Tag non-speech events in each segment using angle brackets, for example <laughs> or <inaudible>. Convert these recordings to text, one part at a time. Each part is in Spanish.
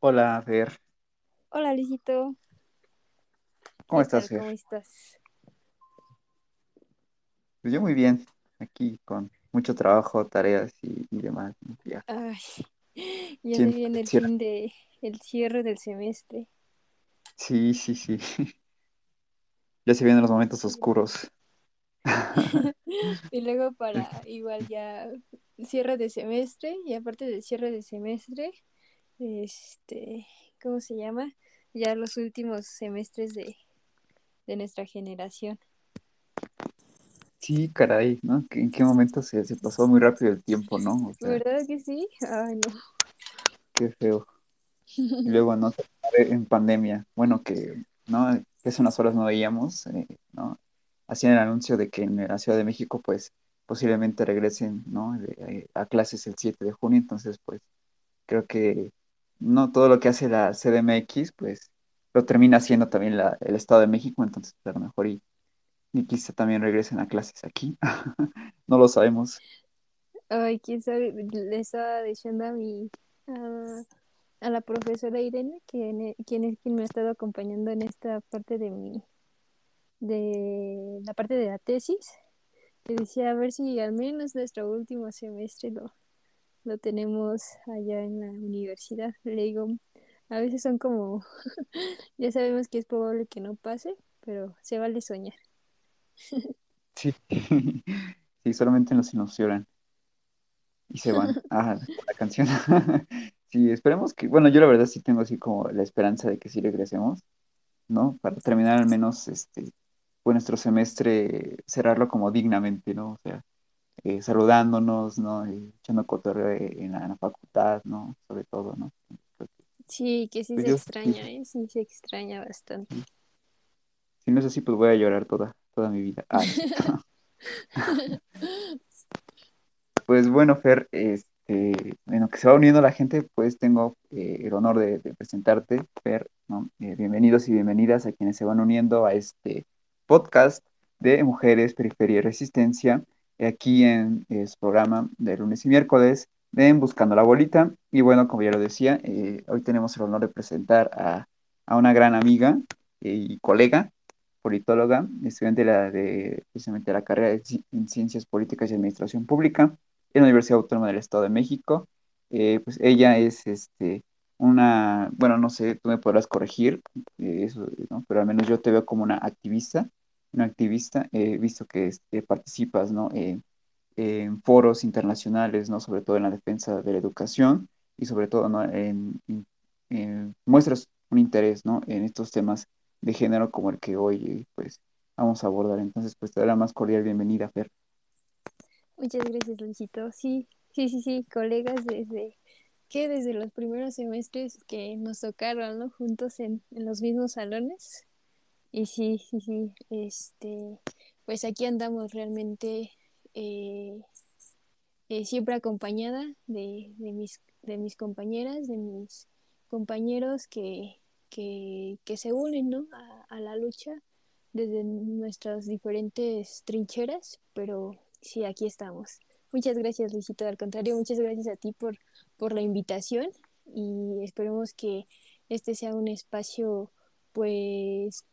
Hola, Fer. Hola, Lijito. ¿Cómo ¿Qué estás? Fer? ¿Cómo estás? Pues yo muy bien, aquí con mucho trabajo, tareas y, y demás. Ya, Ay, <laughs> ya se viene el cierra- fin de el cierre del semestre. Sí, sí, sí. <laughs> Ya se vienen los momentos oscuros. <laughs> Y luego para igual ya cierre de semestre y aparte del cierre de semestre, este, ¿cómo se llama? Ya los últimos semestres de, de nuestra generación. Sí, caray, ¿no? ¿Que- ¿En qué momento se, se pasó muy rápido el tiempo, ¿no? O sea, ¿Verdad que sí? Ay, no. qué feo. Y <laughs> luego, ¿no? En pandemia, bueno, que, ¿no? Que hace unas horas no veíamos, eh, ¿no? Hacían el anuncio de que en la Ciudad de México, pues, posiblemente regresen, ¿no? De- a clases el 7 de junio, entonces, pues, creo que no todo lo que hace la CDMX, pues lo termina haciendo también la- el Estado de México, entonces a lo mejor y, y quizá también regresen a clases aquí. <laughs> No lo sabemos. Ay, quién sabe, le estaba diciendo a mi a, la profesora Irene, quien, e- quien es quien me ha estado acompañando en esta parte de mi, de la parte de la tesis, le decía a ver si al menos nuestro último semestre lo, lo tenemos allá en la universidad. Le digo, a veces son como, <laughs> ya sabemos que es probable que no pase, pero se vale soñar. Sí. <laughs> Sí, solamente nos ilusionan y se van. <laughs> Ah, la canción. Sí, esperemos que, bueno, yo la verdad sí tengo así como la esperanza de que sí regresemos, ¿no? Para terminar al menos este, pues nuestro semestre, cerrarlo como dignamente, ¿no? O sea, eh, saludándonos, ¿no? Eh, echando cotorreo en la, en la facultad, ¿no? Sobre todo, ¿no? Que, Sí, que sí pues se yo, sí, extraña, ¿eh? Sí se extraña bastante. Si no es así, pues voy a llorar toda, toda mi vida. <laughs> Pues bueno, Fer, este, bueno, que se va uniendo la gente, pues tengo eh, el honor de, de presentarte, Fer, ¿no? Eh, bienvenidos y bienvenidas a quienes se van uniendo a este podcast de Mujeres, Periferia y Resistencia, eh, aquí en eh, su programa de lunes y miércoles, de Buscando la Bolita. Y bueno, como ya lo decía, eh, hoy tenemos el honor de presentar a, a una gran amiga y colega, politóloga, estudiante de, la, de precisamente la carrera de en Ciencias Políticas y Administración Pública en la Universidad Autónoma del Estado de México. Eh, pues ella es este, una, bueno, no sé, tú me podrás corregir, eh, eso, ¿no? Pero al menos yo te veo como una activista, una activista, he visto que este, participas, ¿no? Eh, en foros internacionales, ¿no? Sobre todo en la defensa de la educación y sobre todo, ¿no? En, muestras un interés, ¿no? En estos temas de género como el que hoy, pues, vamos a abordar. Entonces, pues, te la más cordial bienvenida, Fer. Muchas gracias, Luisito. Sí, sí, sí, sí, colegas desde que desde los primeros semestres que nos tocaron, ¿no? Juntos en, en los mismos salones. Y sí, sí, sí, este, pues aquí andamos realmente eh, eh, siempre acompañada de, de mis, de mis compañeras, de mis compañeros que, que, que se unen, ¿no? a, a la lucha desde nuestras diferentes trincheras, pero sí, aquí estamos. Muchas gracias, Luisito. Al contrario, muchas gracias a ti por, por la invitación y esperemos que este sea un espacio, pues,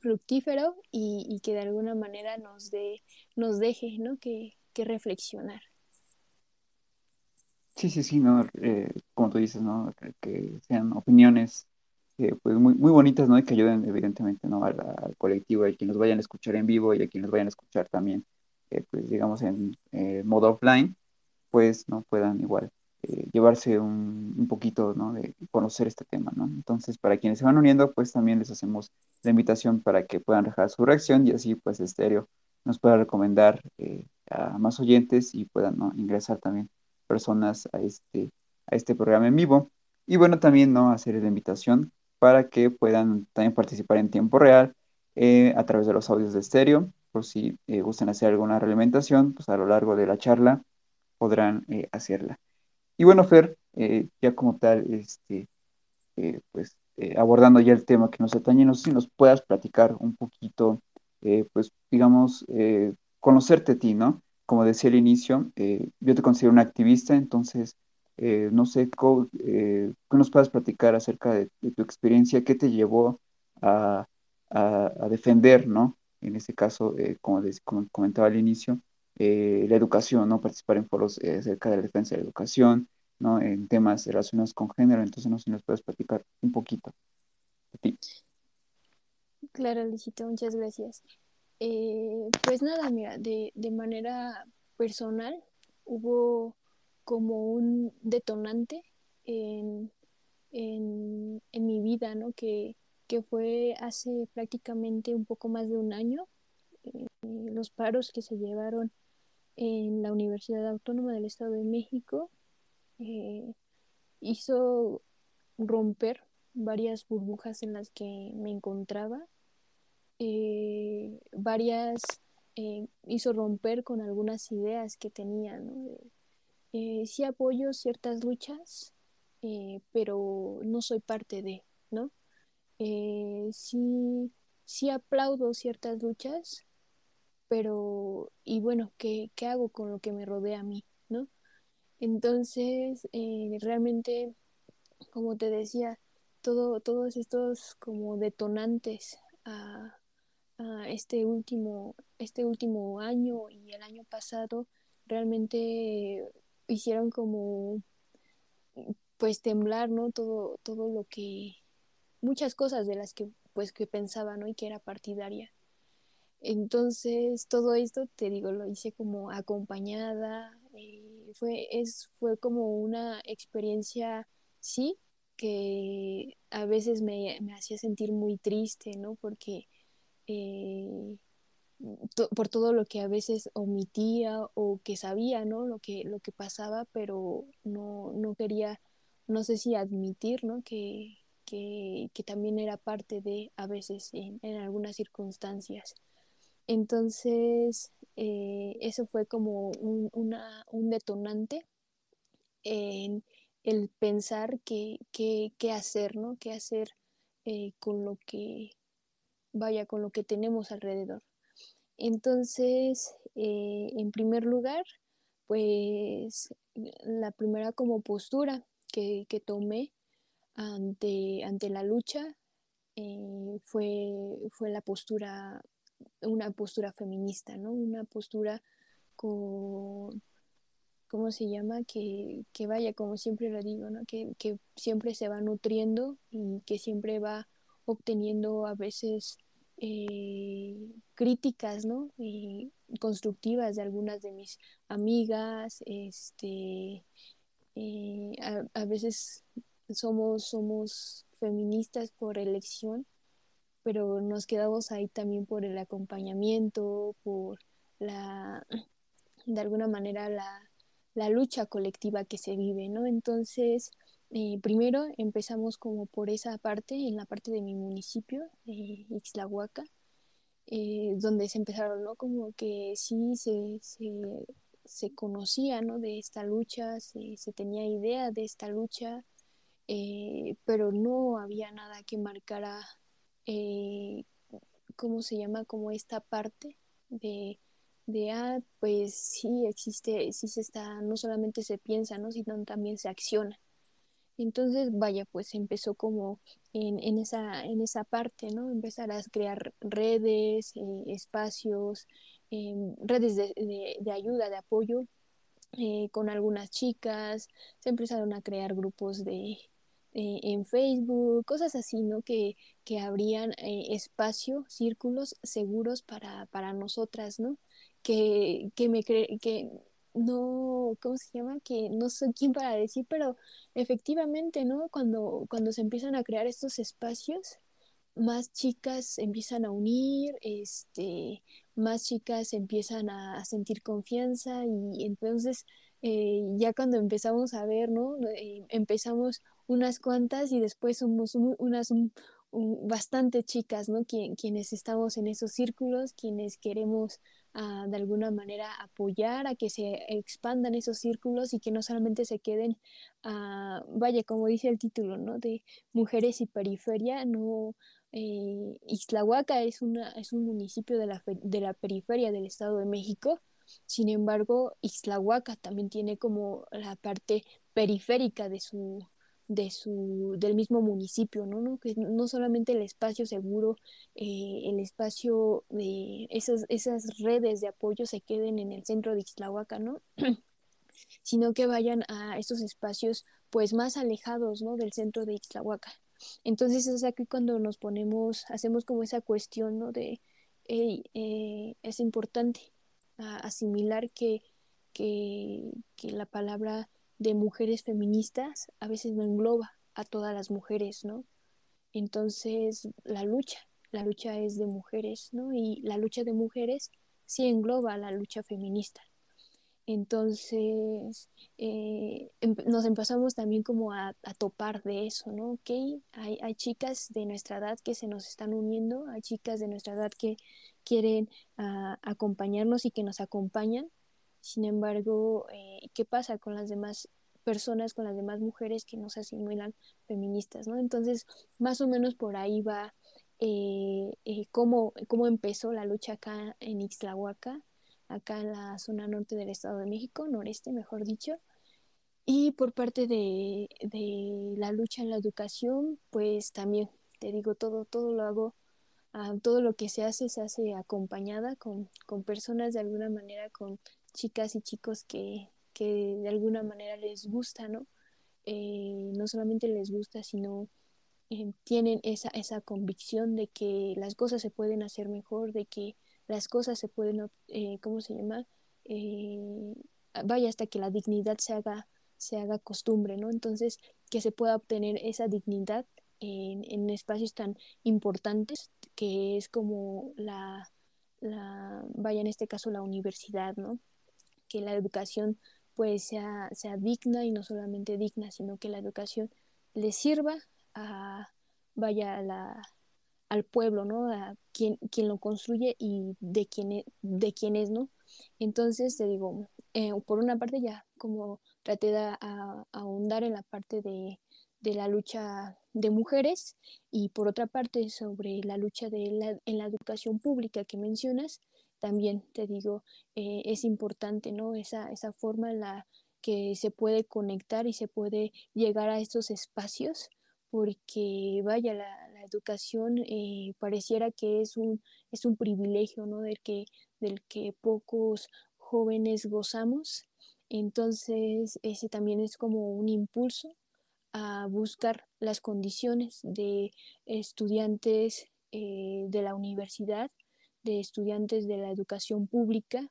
fructífero y, y que de alguna manera nos, dé nos deje, ¿no? Que, que reflexionar. Sí, sí, sí, ¿no? Eh, como tú dices, ¿no? Que, sean opiniones eh, pues muy, muy bonitas, ¿no? Y que ayuden evidentemente, ¿no? Al, colectivo, y a quienes vayan a escuchar en vivo y a quienes nos vayan a escuchar también, eh, pues digamos en eh, modo offline, pues, ¿no? Puedan igual eh, llevarse un, poquito, ¿no? De conocer este tema. Entonces, para quienes se van uniendo, pues también les hacemos la invitación para que puedan dejar su reacción y así, pues, Estéreo nos pueda recomendar eh, a más oyentes y puedan. Ingresar también personas a este, a este programa en vivo. Y bueno, también ¿no? hacer la invitación para que puedan también participar en tiempo real eh, a través de los audios de estéreo, por si eh, gustan hacer alguna realimentación, pues a lo largo de la charla podrán hacerla. Y bueno, Fer, eh, ya como tal, este, eh, pues eh, abordando ya el tema que nos atañe, no sé si nos puedas platicar un poquito, eh, pues digamos, conocerte a ti, ¿no? Como decía al inicio, yo te considero una activista, entonces no sé, ¿qué nos puedes platicar acerca de, tu experiencia? ¿Qué te llevó a, a- defender, ¿no? En este caso, como, como comentaba al inicio, eh, la educación, ¿no? Participar en foros eh, acerca de la defensa de la educación, ¿no? En temas relacionados con género. Entonces, no sé si nos puedes platicar un poquito de ti. Claro, Luisito, muchas gracias. Eh, pues nada, mira, de, de manera personal hubo como un detonante en, en, en mi vida, ¿no? Que, que fue hace prácticamente un poco más de un año, eh, los paros que se llevaron en la Universidad Autónoma del Estado de México eh, hizo romper varias burbujas en las que me encontraba eh, varias, eh, hizo romper con algunas ideas que tenía, ¿no? Sí apoyo ciertas luchas, pero no soy parte de, ¿no? Sí, sí aplaudo ciertas luchas, pero, y bueno, ¿qué, qué hago con lo que me rodea a mí, ¿no? Entonces, eh, realmente, como te decía, todo, todos estos como detonantes a, uh, este, último, este último año y el año pasado realmente hicieron como pues temblar, ¿no? Todo, todo lo que, muchas cosas de las que pues que pensaba, ¿no? Y que era partidaria. Entonces, todo esto, te digo, lo hice como acompañada, eh, fue, es, fue como una experiencia, sí, que a veces me, me hacía sentir muy triste, ¿no? Porque eh, to por todo lo que a veces omitía o que sabía, ¿no? Lo que, lo que pasaba, pero no, no quería, no sé si admitir, ¿no? Que, que, que también era parte de a veces en, en algunas circunstancias. Entonces, eh, eso fue como un, un detonante en el pensar qué, qué, qué hacer, ¿no? Qué hacer eh, con lo que, vaya, con lo que tenemos alrededor. Entonces, eh, en primer lugar, pues la primera como postura que, que tomé ante, ante, la lucha fue, fue la postura, una postura feminista, ¿no? Una postura con, ¿cómo se llama? Que, que vaya, como siempre lo digo. Que, que siempre se va nutriendo y que siempre va obteniendo a veces eh, críticas, ¿no? Constructivas de algunas de mis amigas, este, eh, a, a, veces somos, somos feministas por elección, pero nos quedamos ahí también por el acompañamiento, por la, de alguna manera, la, la lucha colectiva que se vive, ¿no? Entonces, eh, primero empezamos como por esa parte, en la parte de mi municipio, eh, Ixtlahuaca, eh, donde se empezaron, ¿no? Como que sí se, se, se conocía, ¿no? De esta lucha, se, se tenía idea de esta lucha, eh, pero no había nada que marcara, eh, ¿cómo se llama? Como esta parte de, de, ah, pues sí existe, sí se está, no solamente se piensa, ¿no? Sino también se acciona. Entonces, vaya, pues empezó como en, en, esa, en esa parte, ¿no? Empezar a crear redes, eh, espacios, eh, redes de, de, de, ayuda, de apoyo eh, con algunas chicas, se empezaron a crear grupos de, eh, en Facebook, cosas así, ¿no? Que, que abrían eh, espacio, círculos seguros para, para nosotras, ¿no? Que, que me cre que no, ¿cómo se llama? Que no soy quien para decir, pero efectivamente, ¿no? Cuando, cuando se empiezan a crear estos espacios, más chicas empiezan a unir, este, más chicas empiezan a, sentir confianza y entonces eh, ya cuando empezamos a ver, ¿no? Empezamos unas cuantas y después somos un, unas un, un, bastante chicas, ¿no? Quien, quienes estamos en esos círculos, quienes queremos uh, de alguna manera apoyar a que se expandan esos círculos y que no solamente se queden, uh, vaya, como dice el título, ¿no? De mujeres y periferia, no. Eh, Ixtlahuaca es, una, es un municipio de la, de la periferia del Estado de México, sin embargo, Ixtlahuaca también tiene como la parte periférica de su, de su, del mismo municipio, ¿no? ¿no? Que no solamente el espacio seguro, eh, el espacio de esas, esas redes de apoyo se queden en el centro de Ixtlahuaca, ¿no? <clears throat> sino que vayan a estos espacios pues más alejados, ¿no? Del centro de Ixtlahuaca. Entonces es aquí cuando nos ponemos, hacemos como esa cuestión, ¿no? De, eh, es importante asimilar que, que, que la palabra de mujeres feministas a veces no engloba a todas las mujeres, ¿no? Entonces, la lucha, la lucha es de mujeres, ¿no? Y la lucha de mujeres sí engloba a la lucha feminista. Entonces, eh, nos empezamos también como a, topar de eso, ¿no? Ok, hay, hay, chicas de nuestra edad que se nos están uniendo, hay chicas de nuestra edad que quieren ah, acompañarnos y que nos acompañan, sin embargo, eh, ¿qué pasa con las demás personas, con las demás mujeres que no se asimilan feministas, ¿no? Entonces, más o menos por ahí va eh, eh, cómo, cómo, empezó la lucha acá en Ixtlahuaca, acá en la zona norte del Estado de México, noreste, mejor dicho. Y por parte de, de la lucha en la educación, pues también, te digo, todo, todo lo hago ah, todo lo que se hace se hace acompañada con, con, personas de alguna manera, con chicas y chicos que, que de alguna manera les gusta, ¿no? Eh, no solamente les gusta, sino eh, tienen esa, esa convicción de que las cosas se pueden hacer mejor, de que las cosas se pueden, eh, ¿cómo se llama? vaya hasta que la dignidad se haga, se haga costumbre, ¿no? Entonces, que se pueda obtener esa dignidad en, en espacios tan importantes que es como la, la, vaya en este caso la universidad, ¿no? que la educación pues sea, sea digna y no solamente digna, sino que la educación le sirva a, vaya, la, al pueblo, ¿no? A quien, quien lo construye y de quién, es, de quién ¿no? Entonces, te digo, eh, por una parte ya como traté de ahondar en la parte de, de, la lucha de mujeres y por otra parte sobre la lucha de la, en la educación pública que mencionas, también te digo, eh, es importante, ¿no? Esa, esa forma en la que se puede conectar y se puede llegar a estos espacios, porque vaya, la, educación eh, pareciera que es un, es un privilegio, ¿no? Del que, del que pocos jóvenes gozamos. Entonces, ese también es como un impulso a buscar las condiciones de estudiantes eh, de la universidad de estudiantes de la educación pública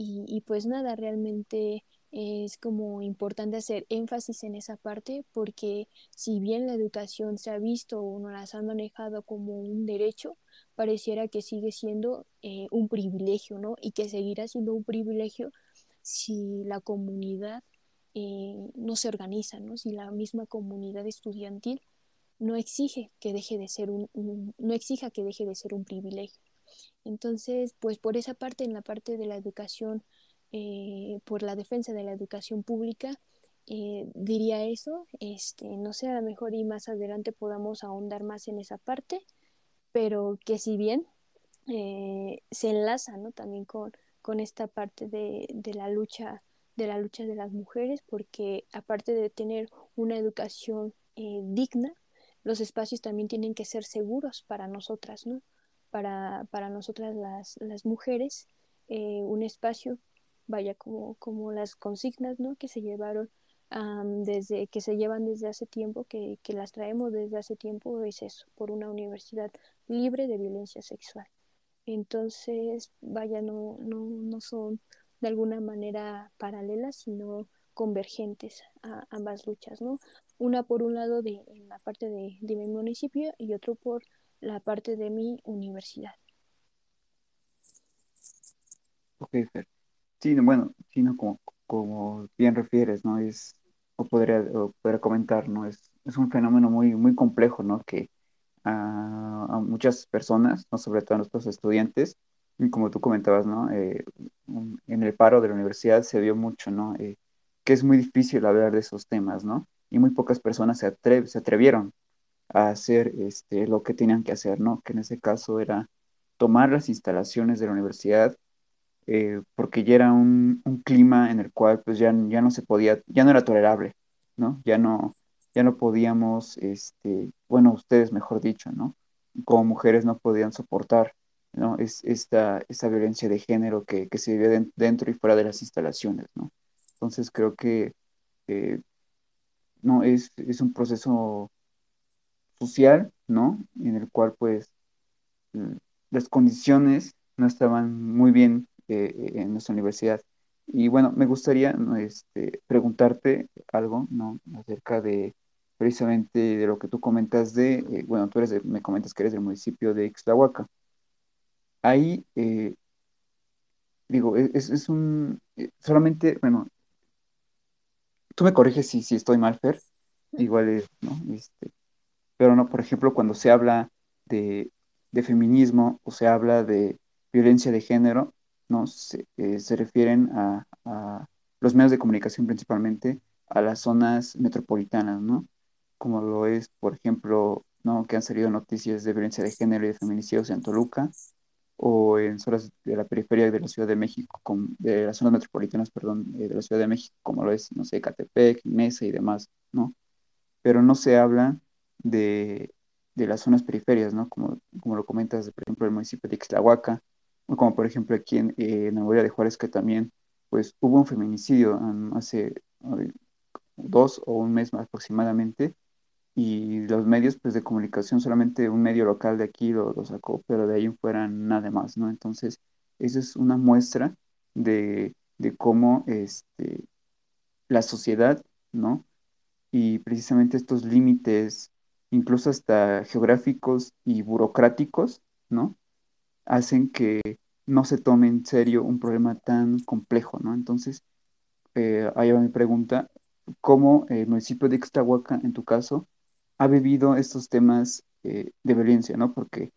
y, pues nada, realmente es como importante hacer énfasis en esa parte porque si bien la educación se ha visto o no las han manejado como un derecho, pareciera que sigue siendo eh, un privilegio, ¿no? Y que seguirá siendo un privilegio si la comunidad eh, no se organiza, ¿no? Si la misma comunidad estudiantil no exige que deje de ser un no exija que deje de ser un privilegio. Entonces, pues por esa parte, en la parte de la educación, eh, por la defensa de la educación pública, eh, diría eso. Este, no sé, a lo mejor y más adelante podamos ahondar más en esa parte, pero que si bien eh, se enlaza ¿no? también con, con esta parte de, de, la lucha de la lucha de las mujeres porque aparte de tener una educación digna los espacios también tienen que ser seguros para nosotras no para, para nosotras las, las mujeres un espacio, vaya como, como las consignas ¿no? que se llevaron desde que se llevan desde hace tiempo, que, que, las traemos desde hace tiempo, es eso, por una universidad libre de violencia sexual. Entonces, vaya, no, no, no son de alguna manera paralelas, sino convergentes a ambas luchas, ¿no? Una por un lado de, la parte de, de mi municipio y otro por la parte de mi universidad. Fer. Sí, bueno, sí, como, como bien refieres, ¿no? Es, o podría, o comentar, ¿no? Es, es un fenómeno muy, muy complejo, ¿no? Que a, muchas personas, ¿no? Sobre todo a nuestros estudiantes, como tú comentabas, ¿no? Eh, en el paro de la universidad se vio mucho, ¿no? Eh, que es muy difícil hablar de esos temas, ¿no? Y muy pocas personas se, se atrevieron a hacer este, lo que tenían que hacer, ¿no? Que en ese caso era tomar las instalaciones de la universidad, eh, porque ya era un, un, clima en el cual pues ya, ya no se podía, ya no era tolerable, ¿no? Ya no, ya no podíamos, este, bueno, ustedes mejor dicho, ¿no? Como mujeres no podían soportar, ¿no? Es, esta, esta violencia de género que, que se vive dentro y fuera de las instalaciones, ¿no? Entonces creo que, eh, no, es, es un proceso social, ¿no? En el cual, pues, las condiciones no estaban muy bien eh, en nuestra universidad. Y bueno, me gustaría este, preguntarte algo, ¿no? Acerca de precisamente de lo que tú comentas de, eh, bueno, tú eres me comentas que eres del municipio de Ixtlahuaca. Ahí, eh, digo, e, es, es, un, solamente, bueno, tú me corriges si, si estoy mal, Fer, igual es, ¿no? Este, pero no, por ejemplo, cuando se habla de, de feminismo o se habla de violencia de género, ¿no? Se, eh, se refieren a, a, los medios de comunicación principalmente a las zonas metropolitanas, ¿no? Como lo es, por ejemplo, ¿no? Que han salido noticias de violencia de género y de feminicidios en Toluca o en zonas de la periferia de la Ciudad de México, con, de las zonas metropolitanas, perdón, eh, de la Ciudad de México, como lo es, no sé, Catepec, Mesa y demás, ¿no? Pero no se habla de, de las zonas periferias, ¿no? Como, como lo comentas, por ejemplo, el municipio de Ixtlahuaca, como por ejemplo aquí en, eh, en de Juárez, que también pues hubo un feminicidio hace dos o un mes más aproximadamente, y los medios pues de comunicación, solamente un medio local de aquí lo, lo sacó, pero de ahí en fuera nada más, ¿no? Entonces, eso es una muestra de, de cómo este, la sociedad, ¿no? Y precisamente estos límites, incluso hasta geográficos y burocráticos, ¿no? Hacen que no se tome en serio un problema tan complejo, ¿no? Entonces, eh, ahí va mi pregunta, ¿cómo el municipio de Ixtahuaca, en tu caso, ha vivido estos temas eh, de violencia, ¿no? Porque,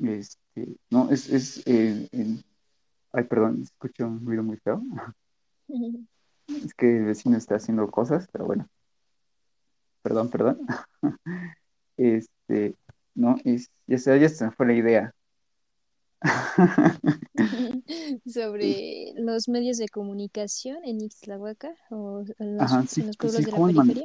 este, no, es, es eh, ay, perdón, escucho un ruido muy feo. <laughs> es que el vecino está haciendo cosas, pero bueno. Perdón, perdón. <laughs> este, no, es, ya se, ya se me fue la idea. <laughs> <laughs> sobre los medios de comunicación en Ixtlahuaca o en los, pueblos de la periferia.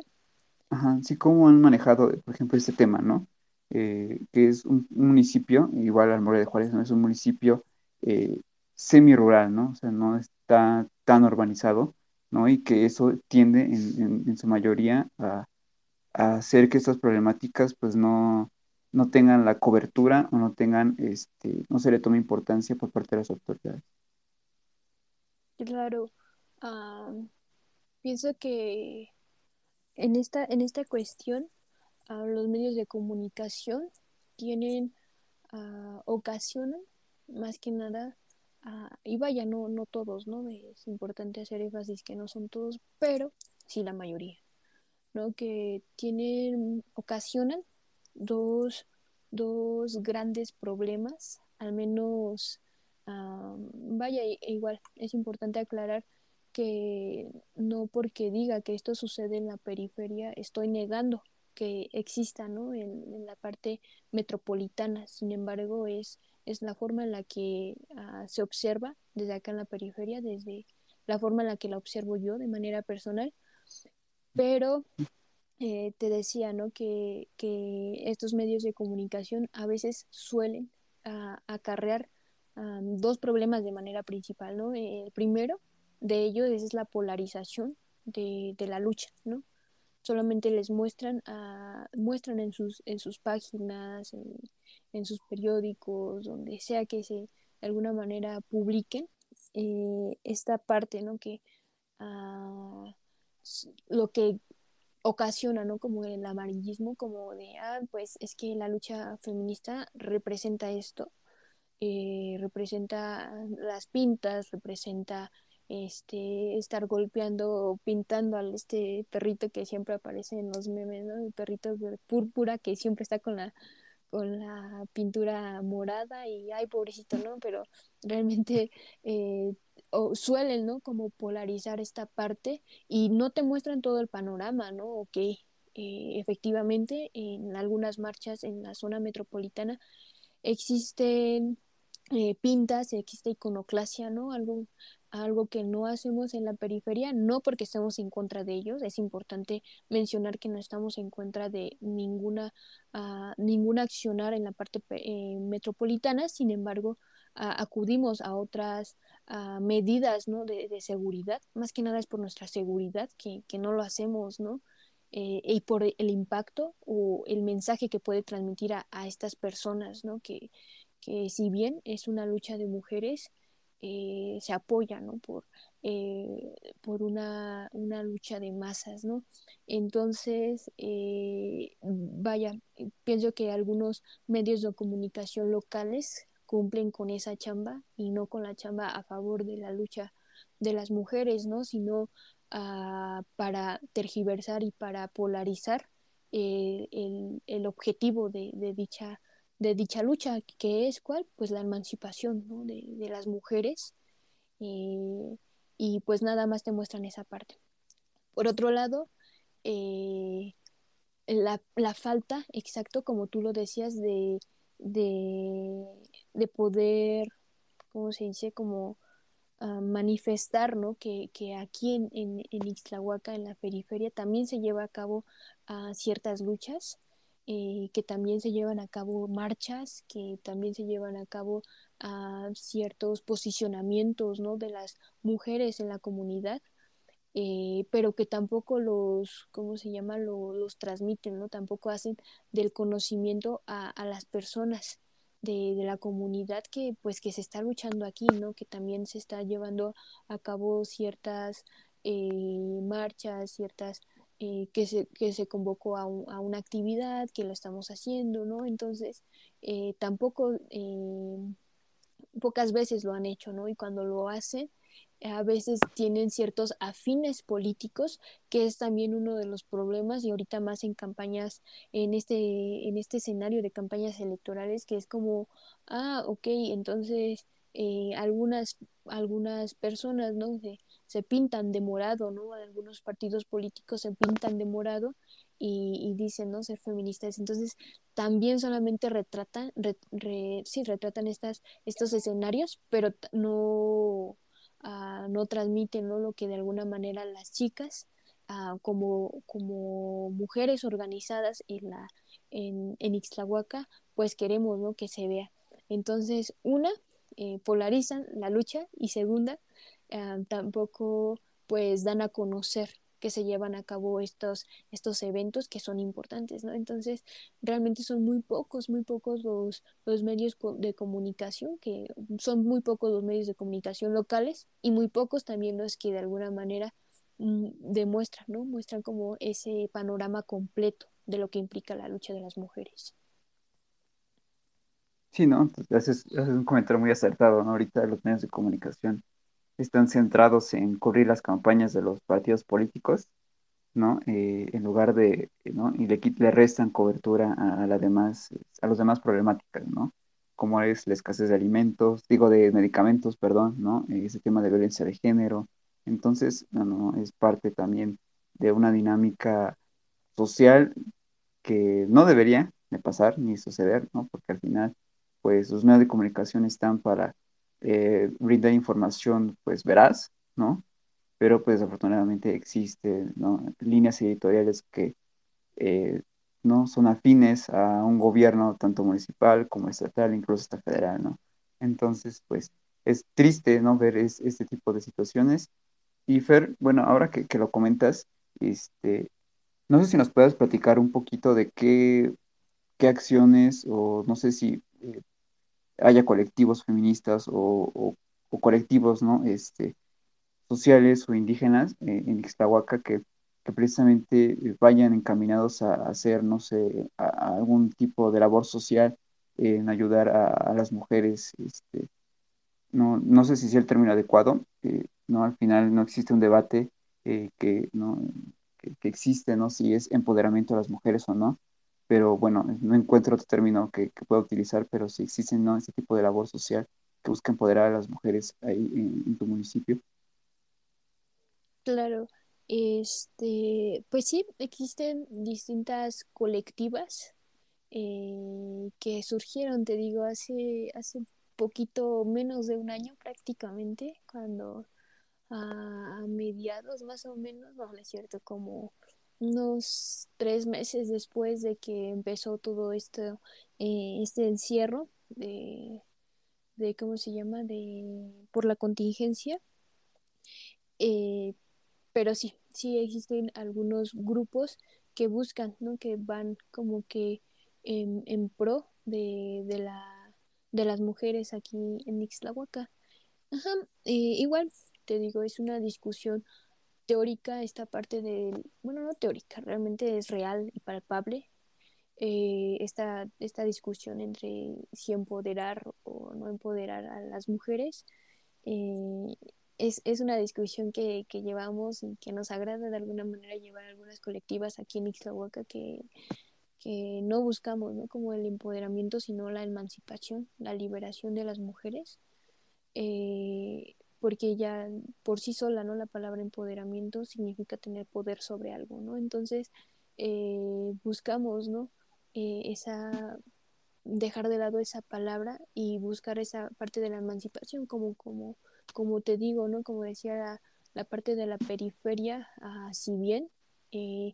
Ajá, sí, cómo han manejado, por ejemplo, este tema, ¿no? Eh, que es un, municipio, igual Almora de Juárez no es un municipio eh, semi-rural, ¿no? O sea, no está tan urbanizado, ¿no? Y que eso tiende en, en su mayoría a, a, hacer que estas problemáticas, pues, no, no tengan la cobertura o no tengan, este, no se le tome importancia por parte de las autoridades. Claro, pienso que en esta, en esta cuestión los medios de comunicación tienen, uh, ocasionan más que nada, y vaya, no, no todos, ¿no? Es importante hacer énfasis que no son todos, pero sí la mayoría, ¿no? Que tienen, ocasionan dos, dos grandes problemas, al menos, vaya, igual, es importante aclarar que no porque diga que esto sucede en la periferia, estoy negando que exista ¿no? en, la parte metropolitana. Sin embargo, es, es la forma en la que ah, se observa desde acá en la periferia, desde la forma en la que la observo yo de manera personal. Pero eh, te decía, ¿no? Que, estos medios de comunicación a veces suelen ah, acarrear dos problemas de manera principal, ¿no? El primero de ellos es la polarización de, la lucha, ¿no? Solamente les muestran, ah, muestran en sus, en sus páginas, en, sus periódicos, donde sea que se de alguna manera publiquen eh, esta parte, ¿no? Que uh, lo que ocasiona, ¿no? Como el amarillismo, como de, ah, pues es que la lucha feminista representa esto, eh, representa las pintas, representa este estar golpeando pintando al este perrito que siempre aparece en los memes, ¿no? El perrito púrpura que siempre está con la con la pintura morada y ay pobrecito, ¿no? Pero realmente <laughs> eh, o suelen, ¿no? Como polarizar esta parte y no te muestran todo el panorama, ¿no? O que eh, efectivamente en algunas marchas en la zona metropolitana existen eh, pintas, existe iconoclasia, ¿no? Algo algo que no hacemos en la periferia, no porque estemos en contra de ellos, es importante mencionar que no estamos en contra de ninguna, uh, ninguna accionar en la parte eh, metropolitana, sin embargo, acudimos a otras medidas de, seguridad, más que nada es por nuestra seguridad que, no lo hacemos, ¿no? Eh, y por el impacto o el mensaje que puede transmitir a, estas personas, ¿no? Que, que si bien es una lucha de mujeres, eh, se apoya ¿no? por, eh, por una, una, lucha de masas. ¿no? Entonces, vaya, pienso que algunos medios de comunicación locales cumplen con esa chamba y no con la chamba a favor de la lucha de las mujeres, ¿no? sino uh, para tergiversar y para polarizar eh, el, el, objetivo de, de dicha de dicha lucha, que es cuál? Pues la emancipación de, de, las mujeres. Eh, y pues nada más te muestran esa parte. Por otro lado, eh, la, la, falta, exacto, como tú lo decías, de, de, de poder, ¿cómo se dice? Como uh, manifestar, ¿no? Que, que aquí en, en, en, Ixtlahuaca, en la periferia, también se lleva a cabo uh, ciertas luchas eh, que también se llevan a cabo marchas, que también se llevan a cabo uh, ciertos posicionamientos ¿no? de las mujeres en la comunidad, eh, pero que tampoco los, ¿cómo se llama?, lo, los transmiten, ¿no? Tampoco hacen del conocimiento a, a las personas de, de, la comunidad que, pues, que se está luchando aquí, ¿no? Que también se está llevando a cabo ciertas eh, marchas, ciertas eh, que, se, que se convocó a, a, una actividad, que lo estamos haciendo, ¿no? Entonces, eh, tampoco, pocas veces lo han hecho, ¿no? Y cuando lo hacen, a veces tienen ciertos afines políticos, que es también uno de los problemas, y ahorita más en campañas, en este, en este escenario de campañas electorales, que es como, ah, ok, entonces eh, algunas, algunas personas, ¿no? Se, se pintan de morado, ¿no? Algunos partidos políticos se pintan de morado y, y dicen, ¿no? Ser feministas. Entonces, también solamente retratan, re, re, sí, retratan estas, estos escenarios, pero no, uh, no transmiten. Lo que de alguna manera las chicas, uh, como, como mujeres organizadas en, la, en, en Ixtlahuaca, pues queremos, ¿no? Que se vea. Entonces, una, eh, polarizan la lucha y segunda, eh, tampoco pues dan a conocer que se llevan a cabo estos, estos eventos que son importantes, ¿no? Entonces, realmente son muy pocos, muy pocos los, los medios de comunicación, que son muy pocos los medios de comunicación locales y muy pocos también los que de alguna manera mm, demuestran, ¿no? Muestran como ese panorama completo de lo que implica la lucha de las mujeres. Sí, ¿no? Haces, haces un comentario muy acertado, ¿no? Ahorita los medios de comunicación están centrados en cubrir las campañas de los partidos políticos, ¿no? Eh, en lugar de, ¿no? Y le, le restan cobertura a, a, la demás, a los demás problemáticas, ¿no? Como es la escasez de alimentos, digo, de medicamentos, perdón, ¿no? Ese tema de violencia de género. Entonces, no, no, es parte también de una dinámica social que no debería de pasar ni suceder, ¿no? Porque al final, pues, los medios de comunicación están para eh, brindar información pues veraz, ¿no? Pero pues afortunadamente existen ¿no? líneas editoriales que eh, no son afines a un gobierno tanto municipal como estatal, incluso hasta federal, ¿no? Entonces, pues es triste, ¿no? Ver es, este tipo de situaciones. Y Fer, bueno, ahora que, que, lo comentas, este, no sé si nos puedes platicar un poquito de qué, qué acciones o no sé si eh, haya colectivos feministas o, o, colectivos ¿no? este, sociales o indígenas eh, en Ixtahuaca que, precisamente vayan encaminados a, a hacer, no sé, a, a, algún tipo de labor social en ayudar a, a las mujeres. Este, no, no sé si es el término adecuado, eh, ¿no? al final no existe un debate eh, que, ¿no? que, que, existe, ¿no? si es empoderamiento de las mujeres o no, pero bueno, no encuentro otro término que, que pueda utilizar, pero sí existen ¿no? este tipo de labor social que busca empoderar a las mujeres ahí en, tu municipio. Claro, este, pues sí, existen distintas colectivas eh, que surgieron, te digo, hace, hace poquito menos de un año prácticamente, cuando a, mediados más o menos, no, no es cierto, como unos tres meses después de que empezó todo esto, eh, este encierro de, de, ¿cómo se llama? De, por la contingencia. Eh, pero sí, sí existen algunos grupos que buscan, ¿no? Que van como que en, en pro de, de, la, de las mujeres aquí en Ixtlahuaca. Ajá, eh, igual te digo, es una discusión teórica esta parte del, bueno, no teórica, realmente es real y palpable eh, esta, esta discusión entre si empoderar o no empoderar a las mujeres. Eh, es, es, una discusión que, que, llevamos y que nos agrada de alguna manera llevar algunas colectivas aquí en Ixtlahuaca que, que no buscamos ¿no? como el empoderamiento, sino la emancipación, la liberación de las mujeres. Eh, porque ya por sí sola, ¿no? La palabra empoderamiento significa tener poder sobre algo, ¿no? Entonces, eh, buscamos, ¿no? Eh, esa, dejar de lado esa palabra y buscar esa parte de la emancipación, como, como, como te digo, ¿no? Como decía la, parte de la periferia, ah, si bien eh,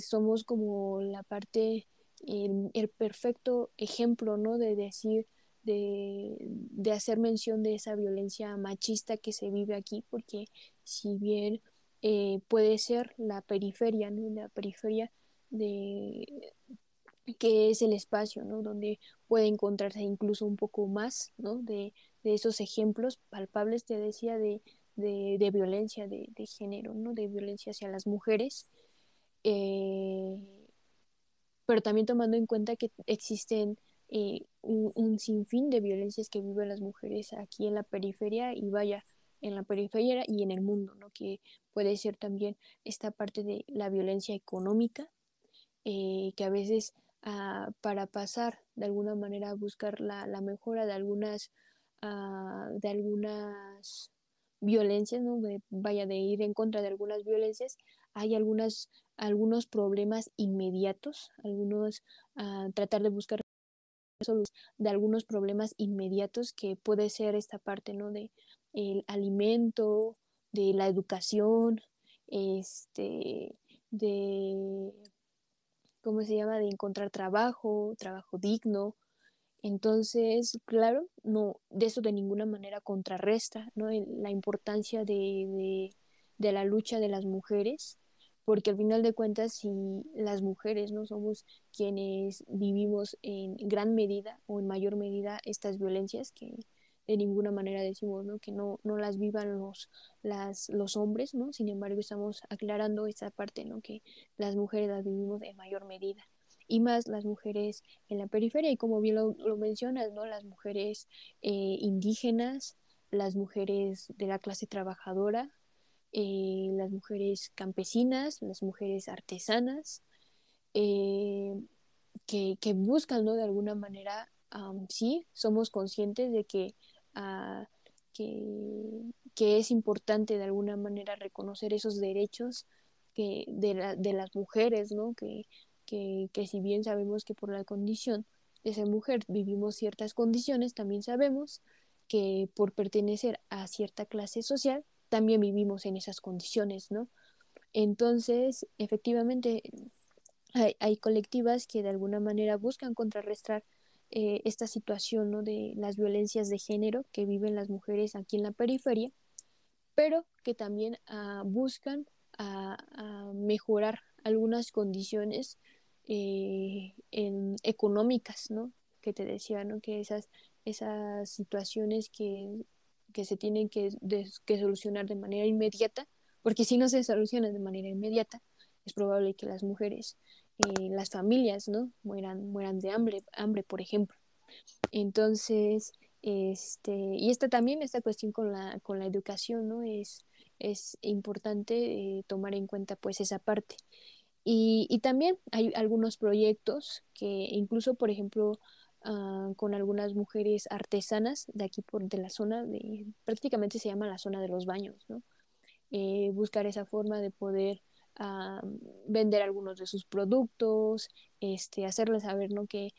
somos como la parte, el, el perfecto ejemplo, ¿no? De decir, de, de, hacer mención de esa violencia machista que se vive aquí, porque si bien eh, puede ser la periferia, ¿no? la periferia de que es el espacio, ¿no? Donde puede encontrarse incluso un poco más, ¿no? De, de esos ejemplos palpables, te decía, de, de, de violencia de, de, género, ¿no? De violencia hacia las mujeres. Eh, pero también tomando en cuenta que existen eh, un, un, sinfín de violencias que viven las mujeres aquí en la periferia y vaya, en la periferia y en el mundo, ¿no? Que puede ser también esta parte de la violencia económica, eh, que a veces uh, para pasar de alguna manera a buscar la, mejora de algunas, uh, de algunas violencias, ¿no? Vaya, de ir en contra de algunas violencias, hay algunas, algunos problemas inmediatos, algunos, uh, tratar de buscar de algunos problemas inmediatos que puede ser esta parte, ¿no? De el alimento, de la educación, este, de ¿cómo se llama?, de encontrar trabajo, trabajo digno. Entonces, claro, no, de eso de ninguna manera contrarresta ¿no? la importancia de, de, de la lucha de las mujeres, porque al final de cuentas, si las mujeres no somos quienes vivimos en gran medida o en mayor medida estas violencias que, de ninguna manera decimos ¿no? que no, no las vivan los, las, los hombres, ¿no? Sin embargo, estamos aclarando esta parte, ¿no? Que las mujeres las vivimos en mayor medida. Y más las mujeres en la periferia, y como bien lo, lo mencionas, ¿no? Las mujeres eh, indígenas, las mujeres de la clase trabajadora, eh, las mujeres campesinas, las mujeres artesanas, eh, que, que, buscan, ¿no? De alguna manera, sí, somos conscientes de que a que, que, es importante de alguna manera reconocer esos derechos que de, la, de las mujeres, ¿no? Que, que, que, si bien sabemos que por la condición de ser mujer vivimos ciertas condiciones, también sabemos que por pertenecer a cierta clase social también vivimos en esas condiciones, ¿no? Entonces, efectivamente, hay, colectivas que de alguna manera buscan contrarrestar eh, esta situación ¿no? de las violencias de género que viven las mujeres aquí en la periferia, pero que también uh, buscan a, a, mejorar algunas condiciones eh, económicas, ¿no? Que te decía, ¿no? Que esas, esas situaciones que, que se tienen que, que solucionar de manera inmediata, porque si no se solucionan de manera inmediata, es probable que las mujeres eh, las familias, ¿no? Mueran, mueran de hambre, hambre, por ejemplo. Entonces, este, y esta también, esta cuestión con la, con la educación, ¿no? Es, es importante eh, tomar en cuenta pues esa parte. Y, y, también hay algunos proyectos que incluso, por ejemplo, uh, con algunas mujeres artesanas de aquí por de la zona, de, prácticamente se llama la zona de los baños, ¿no? Eh, buscar esa forma de poder a vender algunos de sus productos, este, hacerles saber ¿no? que,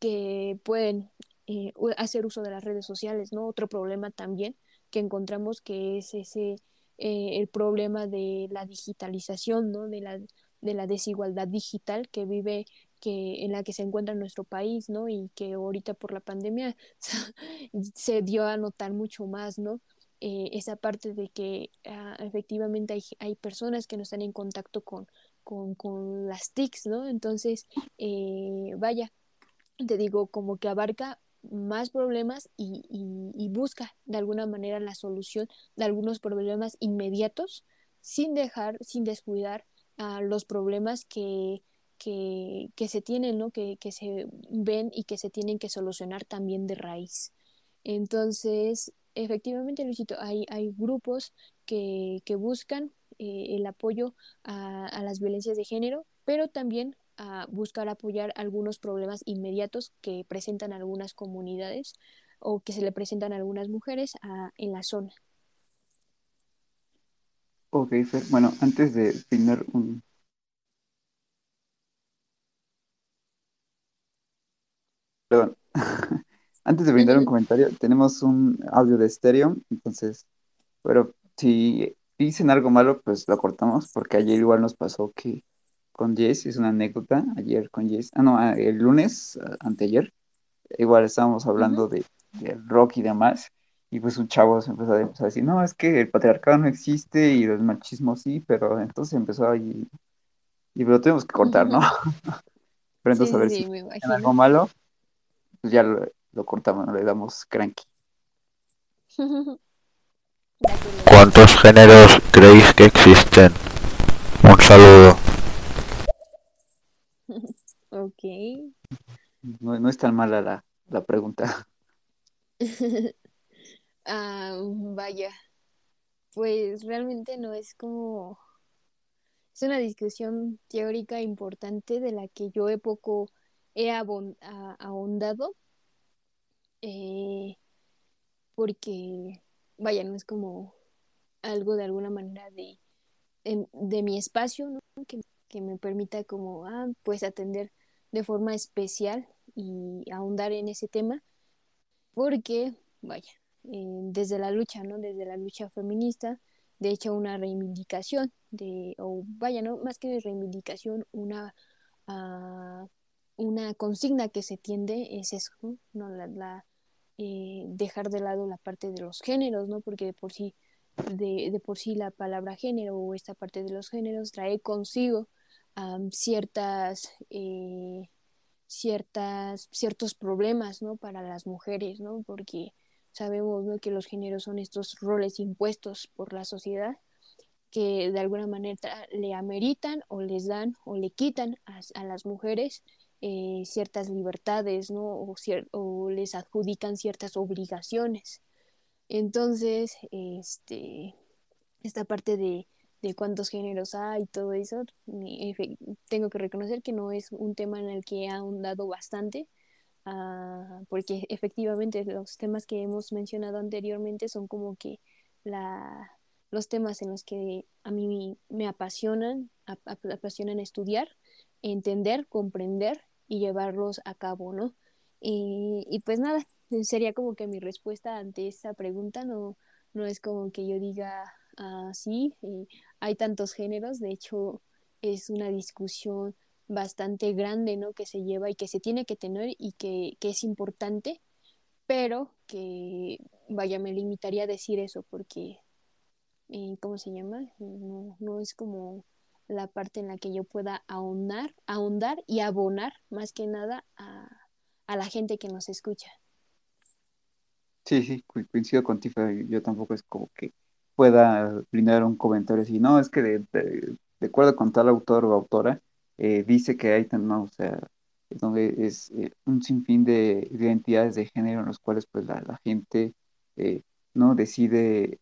que pueden eh, hacer uso de las redes sociales, ¿no? Otro problema también que encontramos que es ese eh, el problema de la digitalización, ¿no? De la, de la desigualdad digital que vive que en la que se encuentra nuestro país, ¿no? Y que ahorita por la pandemia <laughs> se dio a notar mucho más, ¿no? Eh, esa parte de que uh, efectivamente hay, hay, personas que no están en contacto con, con, con las TICs, ¿no? Entonces, eh, vaya, te digo, como que abarca más problemas y, busca de alguna manera la solución de algunos problemas inmediatos sin dejar, sin descuidar a uh, los problemas que, que, que, se tienen, ¿no? Que, que se ven y que se tienen que solucionar también de raíz. Entonces, efectivamente, Luisito, hay, hay grupos que, que buscan eh, el apoyo a, a, las violencias de género, pero también a buscar apoyar algunos problemas inmediatos que presentan algunas comunidades o que se le presentan a algunas mujeres a, en la zona. Ok, Fer. Bueno, antes de tener un... Perdón. <laughs> Antes de brindar un comentario, tenemos un audio de estéreo, entonces, pero si dicen algo malo, pues lo cortamos, porque ayer igual nos pasó que con Jess, es una anécdota, ayer con Jess, ah, no, el lunes, anteayer, igual estábamos hablando uh -huh. de, de, rock y demás, y pues un chavo se empezó a, empezó a, decir, no, es que el patriarcado no existe y el machismo sí, pero entonces empezó ahí, y, y lo tuvimos que cortar, ¿no? <laughs> pero entonces sí, a ver sí, si algo malo, pues ya lo, lo cortamos, le damos cranky. <laughs> ¿Cuántos géneros creéis que existen? Un saludo. ok. No, no, es tan mala la, la pregunta. <laughs> ah, vaya. Pues realmente no es como... Es una discusión teórica importante de la que yo he poco he ahondado eh, porque, vaya, no es como algo de alguna manera de, de, de mi espacio, ¿no? Que, que, me permita como, ah, pues atender de forma especial y ahondar en ese tema, porque, vaya, eh, desde la lucha, ¿no? Desde la lucha feminista, de hecho, una reivindicación de, o vaya, no, más que reivindicación, una, uh, una consigna que se tiende es eso, ¿no? La, eh, dejar de lado la parte de los géneros, ¿no? Porque de por sí, de, de, por sí la palabra género o esta parte de los géneros trae consigo ciertas, eh, ciertas, ciertos problemas, ¿no? Para las mujeres, ¿no? Porque sabemos, ¿no? Que los géneros son estos roles impuestos por la sociedad que de alguna manera le ameritan o les dan o le quitan a las mujeres eh, ciertas libertades, ¿no? O, cier o, les adjudican ciertas obligaciones. Entonces, este, esta parte de, de cuántos géneros hay y todo eso, tengo que reconocer que no es un tema en el que he ahondado bastante, uh, porque efectivamente los temas que hemos mencionado anteriormente son como que la, los temas en los que a mí me apasionan, ap apasionan estudiar, entender, comprender y llevarlos a cabo, ¿no? Y, pues nada, <laughs> sería como que mi respuesta ante esta pregunta no, no es como que yo diga así, uh, hay tantos géneros, de hecho es una discusión bastante grande, ¿no? Que se lleva y que se tiene que tener y que, que es importante, pero que, vaya, me limitaría a decir eso porque, eh, ¿cómo se llama? No, no es como la parte en la que yo pueda ahondar, ahondar y abonar más que nada a, a la gente que nos escucha. Sí, sí, coincido contigo. Yo tampoco es como que pueda brindar un comentario así, no, es que de, acuerdo con tal autor o autora, eh, dice que hay, no, o sea, donde es eh, un sinfín de identidades de género en los cuales pues la, la gente eh, no decide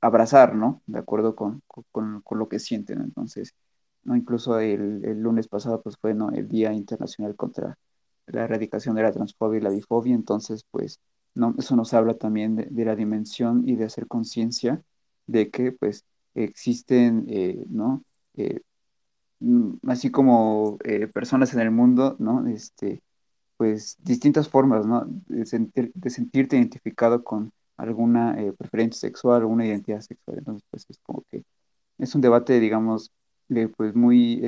abrazar, ¿no? De acuerdo con, con, lo que sienten. Entonces, ¿no? Incluso el, el, lunes pasado, pues fue, ¿no? El Día Internacional contra la Erradicación de la Transfobia y la Bifobia. Entonces, pues, ¿no? Eso nos habla también de, la dimensión y de hacer conciencia de que, pues, existen, eh, ¿no? Eh, así como eh, personas en el mundo, ¿no? Este, pues distintas formas, ¿no? De, sentir, de sentirte identificado con alguna eh, preferencia sexual, alguna identidad sexual. Entonces, pues es como que es un debate, digamos, pues muy...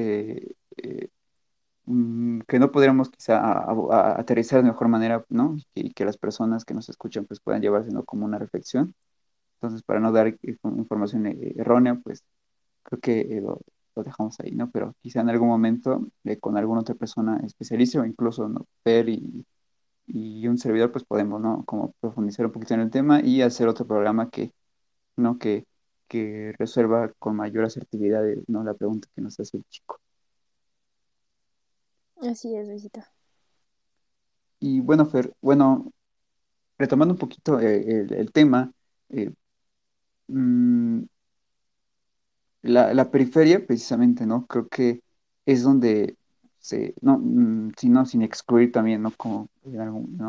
Mm, que no podríamos quizá aterrizar de mejor manera, ¿no? Y que, las personas que nos escuchan pues puedan llevárselo como una reflexión. Entonces, para no dar información errónea, pues creo que lo, lo dejamos ahí, ¿no? Pero quizá en algún momento eh, con alguna otra persona especialista o incluso ¿no? Per y, y, un servidor, pues podemos, ¿no? Como profundizar un poquito en el tema y hacer otro programa que, ¿no? Que, que resuelva con mayor asertividad, ¿no? La pregunta que nos hace el chico. Así es, visita. Y bueno, Fer, bueno, retomando un poquito eh, el, tema, eh, mm, la, la, periferia, precisamente, ¿no? Creo que es donde se, no, mm, sino sin excluir también, ¿no? Como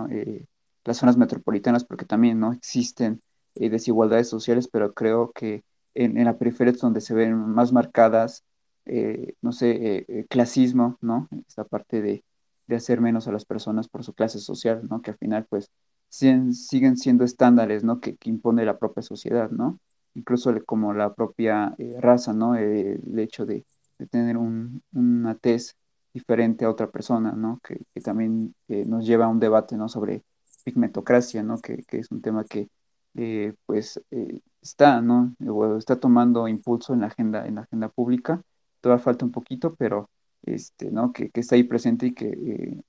eh, las zonas metropolitanas, porque también, ¿no? Existen eh, desigualdades sociales, pero creo que en, en, la periferia es donde se ven más marcadas, eh, no sé, clasismo, ¿no? Esta parte de, de, hacer menos a las personas por su clase social, ¿no? Que al final, pues, siguen, siguen siendo estándares, ¿no? Que, que impone la propia sociedad, ¿no? incluso como la propia eh, raza, ¿no? el hecho de, tener un, una tez diferente a otra persona, ¿no? Que, también eh, nos lleva a un debate, ¿no? Sobre pigmentocracia, ¿no? Que, es un tema que, eh, pues, está, ¿no? está tomando impulso en la agenda, en la agenda pública. Todavía falta un poquito, pero, este, ¿no? Que, está ahí presente y que,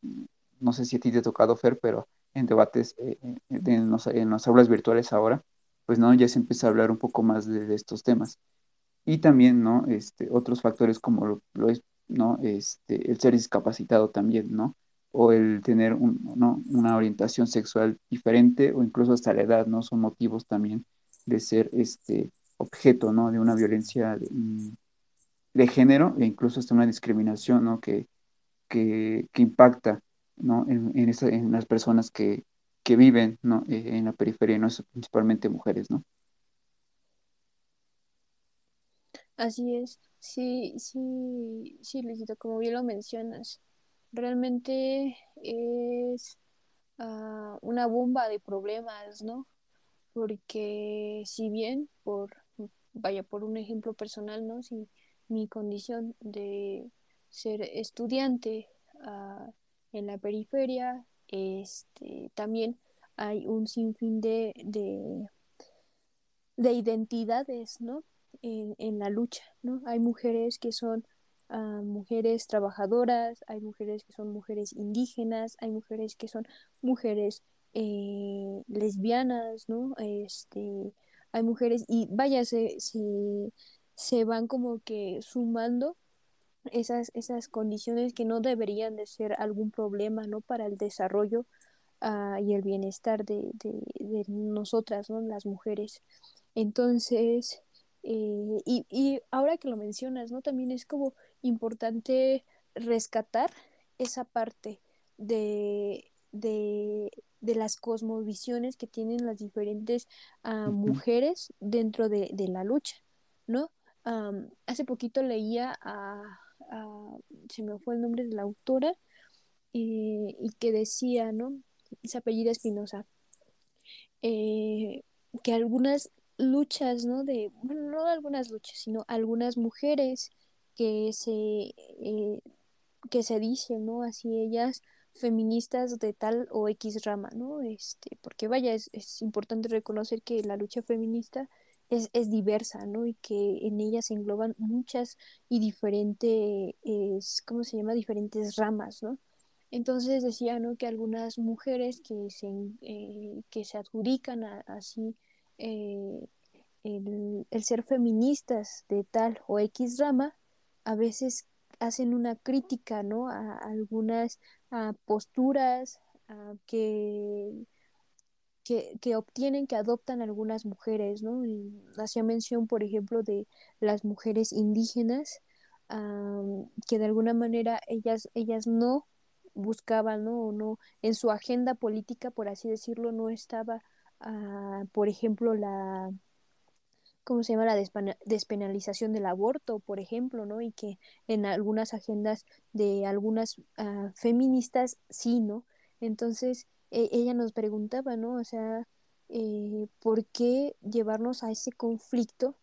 no sé si a ti te ha tocado, Fer, pero en debates en, en las aulas virtuales ahora, pues no, ya se empieza a hablar un poco más de, estos temas. Y también, ¿no? Este, otros factores como lo, es, ¿no? Este, el ser discapacitado también, ¿no? O el tener una orientación sexual diferente o incluso hasta la edad, ¿no? Son motivos también de ser este objeto, ¿no? De una violencia de, mm, género e incluso hasta una discriminación, ¿no? Que, que, impacta, ¿no? En, en, en las personas que, que viven ¿no? Eh, en la periferia, ¿no? principalmente mujeres, ¿no? Así es, sí, sí, sí, Luisito, como bien lo mencionas, realmente es ah, una bomba de problemas, ¿no? Porque si bien, por, vaya, por un ejemplo personal, ¿no? Si mi condición de ser estudiante ah, en la periferia este, también hay un sinfín de, de, identidades, ¿no? En, la lucha, ¿no? Hay mujeres que son ah, mujeres trabajadoras, hay mujeres que son mujeres indígenas, hay mujeres que son mujeres eh, lesbianas, ¿no? Este, hay mujeres y vaya, se, se van como que sumando esas, esas condiciones que no deberían de ser algún problema ¿no? para el desarrollo uh, y el bienestar de, de, de, nosotras, ¿no? las mujeres. Entonces, eh, y, y, ahora que lo mencionas, ¿no? También es como importante rescatar esa parte de, de, de las cosmovisiones que tienen las diferentes uh, mujeres dentro de, de, la lucha, ¿no? Um, hace poquito leía a se me fue el nombre de la autora, eh, y que decía, ¿no? Se apellida Espinosa, eh, que algunas luchas, ¿no? De, bueno, no algunas luchas, sino algunas mujeres que se, eh, que se dicen, ¿no? Así ellas feministas de tal o X rama, ¿no? Este, porque vaya, es, es importante reconocer que la lucha feminista es, es, diversa, ¿no? Y que en ella se engloban muchas y diferentes, ¿cómo se llama? Diferentes ramas, ¿no? Entonces decía, ¿no? Que algunas mujeres que se, eh, que se adjudican así eh, el, ser feministas de tal o X rama, a veces hacen una crítica, ¿no? A, algunas a posturas a que que, obtienen, que adoptan algunas mujeres, ¿no? hacía mención, por ejemplo, de las mujeres indígenas, que de alguna manera ellas, ellas no buscaban, ¿no? O no, en su agenda política, por así decirlo, no estaba, ah, por ejemplo, la, ¿cómo se llama? La despenalización del aborto, por ejemplo, ¿no? Y que en algunas agendas de algunas ah, feministas sí, ¿no? Entonces, e, ella nos preguntaba, ¿no? O sea, eh, ¿por qué llevarnos a ese conflicto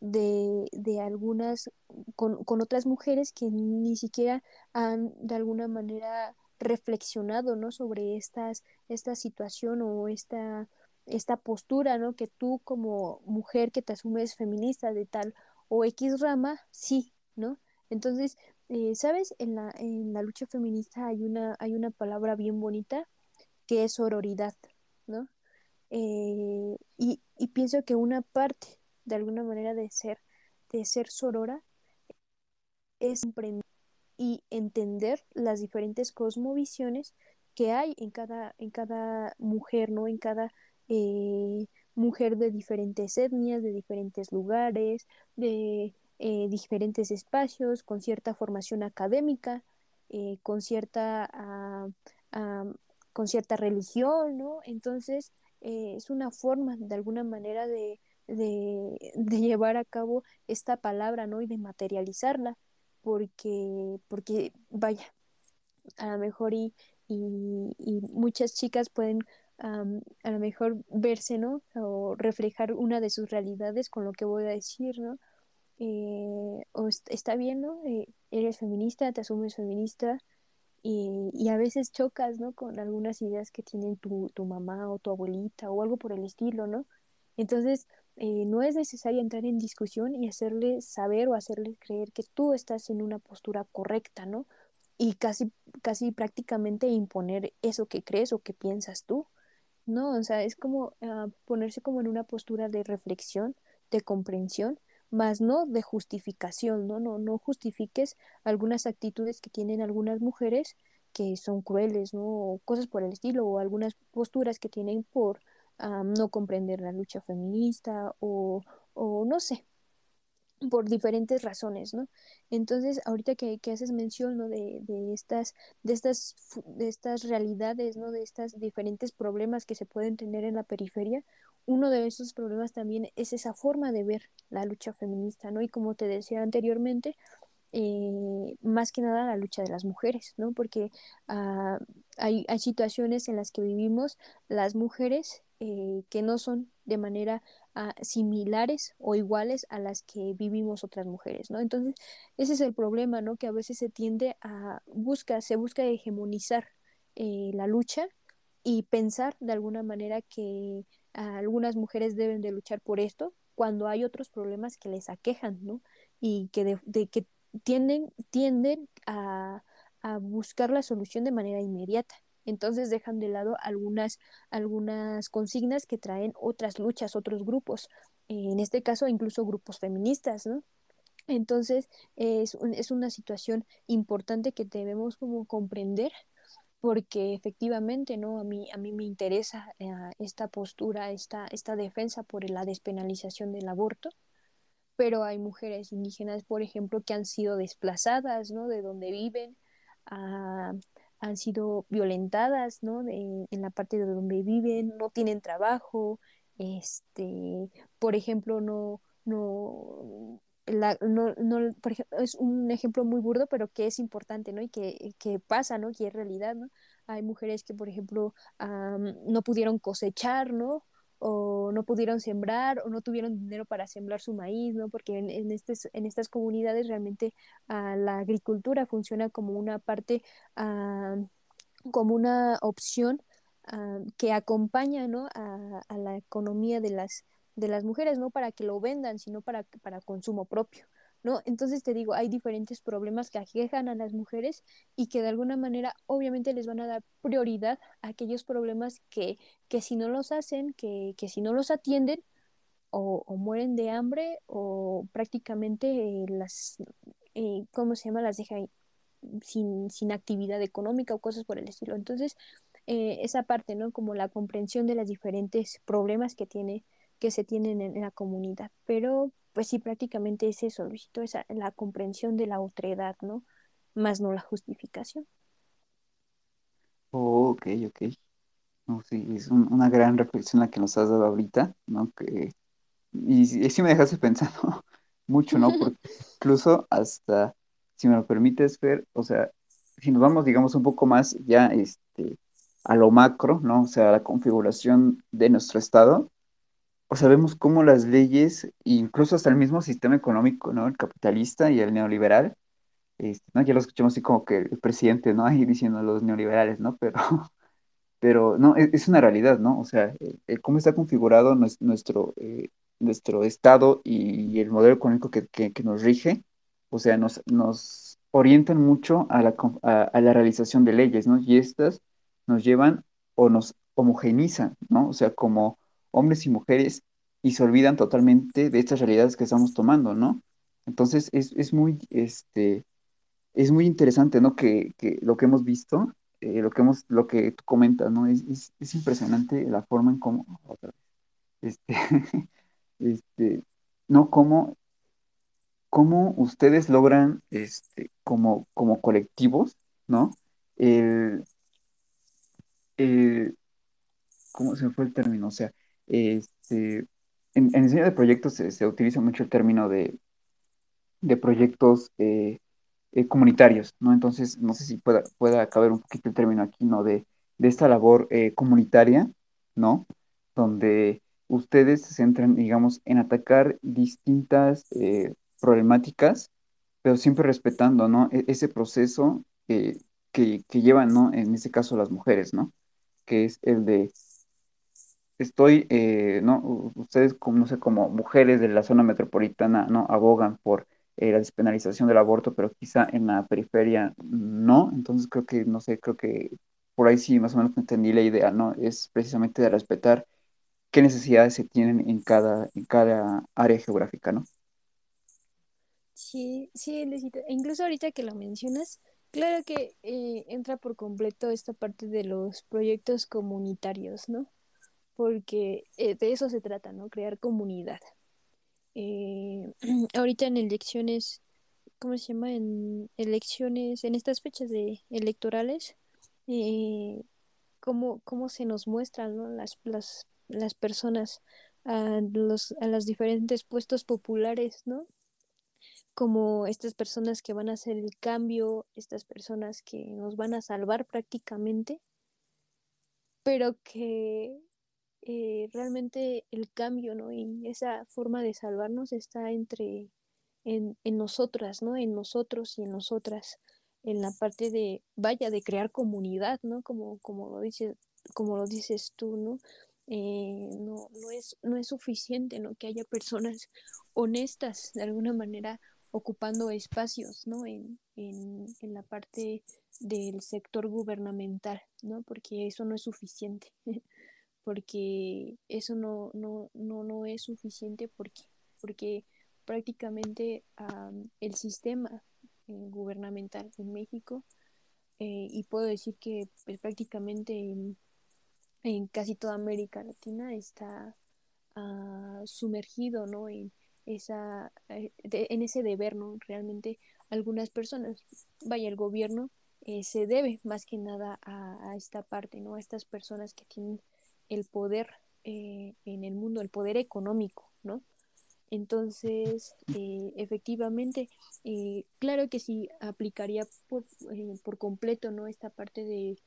de, de algunas, con, con, otras mujeres que ni siquiera han de alguna manera reflexionado, ¿no? Sobre estas, esta situación o esta, esta postura, ¿no? Que tú como mujer que te asumes feminista de tal o X rama, sí, ¿no? Entonces, eh, ¿sabes? En la, en la lucha feminista hay una, hay una palabra bien bonita que es sororidad, ¿no? Eh, y, y, pienso que una parte, de alguna manera, de ser, de ser sorora es comprender y entender las diferentes cosmovisiones que hay en cada, en cada mujer, ¿no? En cada eh, mujer de diferentes etnias, de diferentes lugares, de eh, diferentes espacios, con cierta formación académica, eh, con, cierta, uh, uh, con cierta religión, ¿no? Entonces, eh, es una forma, de alguna manera, de, de, de, llevar a cabo esta palabra, ¿no? Y de materializarla, porque, porque vaya, a lo mejor y, y, y muchas chicas pueden um, a lo mejor verse, ¿no? O reflejar una de sus realidades con lo que voy a decir, ¿no? Eh, o está bien, ¿no? Eh, eres feminista, te asumes feminista y, y, a veces chocas, ¿no? Con algunas ideas que tienen tu, tu mamá o tu abuelita o algo por el estilo, ¿no? Entonces, eh, no es necesario entrar en discusión y hacerle saber o hacerle creer que tú estás en una postura correcta, ¿no? Y casi, casi prácticamente imponer eso que crees o que piensas tú, ¿no? O sea, es como uh, ponerse como en una postura de reflexión, de comprensión más no de justificación, ¿no? No, no justifiques algunas actitudes que tienen algunas mujeres que son crueles, ¿no? O cosas por el estilo, o algunas posturas que tienen por um, no comprender la lucha feminista, o, o no sé, por diferentes razones, ¿no? Entonces, ahorita que, que haces mención, ¿no? De, de, estas, de, estas, de estas realidades, ¿no? De estos diferentes problemas que se pueden tener en la periferia, uno de esos problemas también es esa forma de ver la lucha feminista, ¿no? Y como te decía anteriormente, eh, más que nada la lucha de las mujeres, ¿no? Porque uh, hay, hay, situaciones en las que vivimos las mujeres eh, que no son de manera uh, similares o iguales a las que vivimos otras mujeres, ¿no? Entonces, ese es el problema, ¿no? Que a veces se tiende a buscar, se busca hegemonizar eh, la lucha y pensar de alguna manera que algunas mujeres deben de luchar por esto cuando hay otros problemas que les aquejan, ¿no? Y que, de, de que tienden, tienden a, a, buscar la solución de manera inmediata. Entonces dejan de lado algunas, algunas consignas que traen otras luchas, otros grupos, en este caso incluso grupos feministas, ¿no? Entonces es, un, es una situación importante que debemos como comprender porque efectivamente no a mí a mí me interesa eh, esta postura esta esta defensa por la despenalización del aborto pero hay mujeres indígenas por ejemplo que han sido desplazadas no de donde viven han sido violentadas no de, en la parte de donde viven no tienen trabajo este por ejemplo no no la, no, no, por ejemplo, es un ejemplo muy burdo, pero que es importante, ¿no? Y que, que pasa, ¿no? Que es realidad. Hay mujeres que, por ejemplo, no pudieron cosechar, ¿no? O no pudieron sembrar, o no tuvieron dinero para sembrar su maíz, ¿no? Porque en, en, estes, en estas comunidades realmente uh, la agricultura funciona como una parte, uh, como una opción uh, que acompaña, ¿no? A, a la economía de las de las mujeres, no para que lo vendan, sino para, para consumo propio. ¿No? Entonces te digo, hay diferentes problemas que aquejan a las mujeres y que de alguna manera obviamente les van a dar prioridad a aquellos problemas que, que si no los hacen, que, que si no los atienden, o, mueren de hambre o prácticamente eh, las, eh, ¿cómo se llama? Las deja sin, sin actividad económica o cosas por el estilo. Entonces, eh, esa parte, ¿no? Como la comprensión de los diferentes problemas que tiene que se tienen en la comunidad. Pero pues sí, prácticamente es eso, Luisito, esa, la comprensión de la otredad, ¿no? Más no la justificación. Oh, ok, ok. No, sí, es un, una gran reflexión la que nos has dado ahorita, ¿no? Que, y, y sí me dejaste <laughs> pensando mucho, ¿no? <laughs> Porque incluso hasta, si me lo permites ver, o sea, si nos vamos, digamos, un poco más ya, este, a lo macro, ¿no? O sea, a la configuración de nuestro Estado, o sea, cómo las leyes, incluso hasta el mismo sistema económico, ¿no? El capitalista y el neoliberal, este, ¿no? Ya lo escuchamos así como que el presidente, ¿no? <laughs> Ahí diciendo los neoliberales, ¿no? Pero, <laughs> pero no, es, es una realidad, ¿no? O sea, eh, eh, cómo está configurado nues- nuestro, eh, nuestro Estado y el modelo económico que, que- nos rige, o sea, nos, nos orientan mucho a la, a la realización de leyes, ¿no? Y estas nos llevan o nos homogenizan, ¿no? O sea, como hombres y mujeres y se olvidan totalmente de estas realidades que estamos tomando, ¿no? Entonces, es, es muy, este es muy interesante, ¿no? Que, que lo que hemos visto, eh, lo que hemos, lo que tú comentas, ¿no? Es, es, es impresionante la forma en cómo, otra vez, este, <laughs> este, no, cómo, cómo ustedes logran, este, como, como colectivos, ¿no? El, el- ¿cómo se fue el término? O sea, este, en, en diseño de proyectos se, se utiliza mucho el término de, de proyectos eh, eh, comunitarios, ¿no? Entonces, no sé si pueda, pueda caber un poquito el término aquí, ¿no? De, de esta labor eh, comunitaria, ¿no? Donde ustedes se centran, digamos, en atacar distintas problemáticas, pero siempre respetando, ¿no? E- ese proceso que, que llevan, ¿no? En este caso las mujeres, ¿no? Que es el de estoy, eh, ¿no? Ustedes, como, no sé, como mujeres de la zona metropolitana, ¿no? Abogan por eh, la despenalización del aborto, pero quizá en la periferia no. Entonces creo que, no sé, creo que por ahí sí más o menos entendí la idea, ¿no? Es precisamente de respetar qué necesidades se tienen en cada, en cada área geográfica, ¿no? Sí, sí, Luisito. E incluso ahorita que lo mencionas, claro que eh, entra por completo esta parte de los proyectos comunitarios, ¿no? Porque eh, de eso se trata, ¿no? Crear comunidad. Eh, <clears throat> ahorita en elecciones, ¿cómo se llama? En elecciones, en estas fechas de electorales, eh, cómo, cómo se nos muestran, ¿no? Las, las, las personas a los, a los diferentes puestos populares, ¿no? como estas personas que van a hacer el cambio, estas personas que nos van a salvar prácticamente, pero que eh, realmente el cambio, ¿no? Y esa forma de salvarnos está entre en, en nosotras, ¿no? En nosotros y en nosotras, en la parte de, vaya, de crear comunidad, ¿no? Como, como lo dices, como lo dices tú, ¿no? Eh, no, no, es, no es suficiente, ¿no? Que haya personas honestas, de alguna manera, ocupando espacios, ¿no? En, en, en la parte del sector gubernamental, ¿no? Porque eso no es suficiente. <laughs> porque eso no, no, no, no es suficiente porque, porque prácticamente um, el sistema eh, gubernamental en México eh, y puedo decir que pues, prácticamente en, casi toda América Latina está uh, sumergido ¿no? en, esa, eh, en ese deber, ¿no? Realmente algunas personas, vaya, el gobierno eh, se debe más que nada a, a, esta parte, ¿no? A estas personas que tienen el poder eh, en el mundo, el poder económico, ¿no? Entonces, eh, efectivamente, eh, claro que sí aplicaría por, por, completo, ¿no? Esta parte de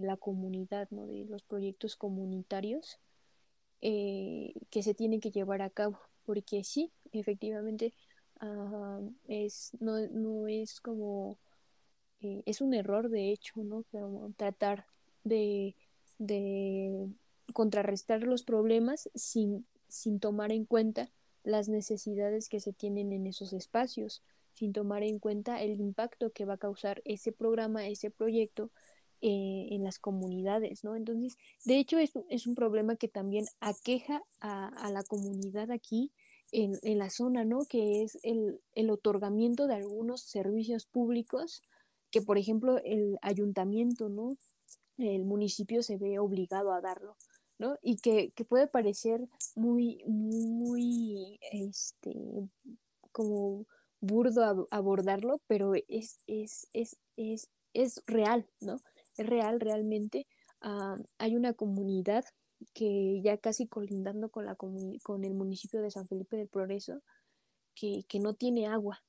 la comunidad, ¿no? De los proyectos comunitarios que se tienen que llevar a cabo, porque sí, efectivamente, uh, es, no, no es como, es un error de hecho, ¿no? Tratar de, de contrarrestar los problemas sin, sin tomar en cuenta las necesidades que se tienen en esos espacios, sin tomar en cuenta el impacto que va a causar ese programa, ese proyecto eh, en las comunidades, ¿no? Entonces, de hecho, es, es un problema que también aqueja a, a la comunidad aquí en, en, la zona, ¿no? Que es el, el otorgamiento de algunos servicios públicos que, por ejemplo, el ayuntamiento, ¿no? El municipio se ve obligado a darlo. ¿no? Y que, que, puede parecer muy, muy, este, como burdo abordarlo, pero es, es, es, es, es real, ¿no? Es real realmente. Uh, hay una comunidad que ya casi colindando con, la con el municipio de San Felipe del Progreso, que, que no tiene agua,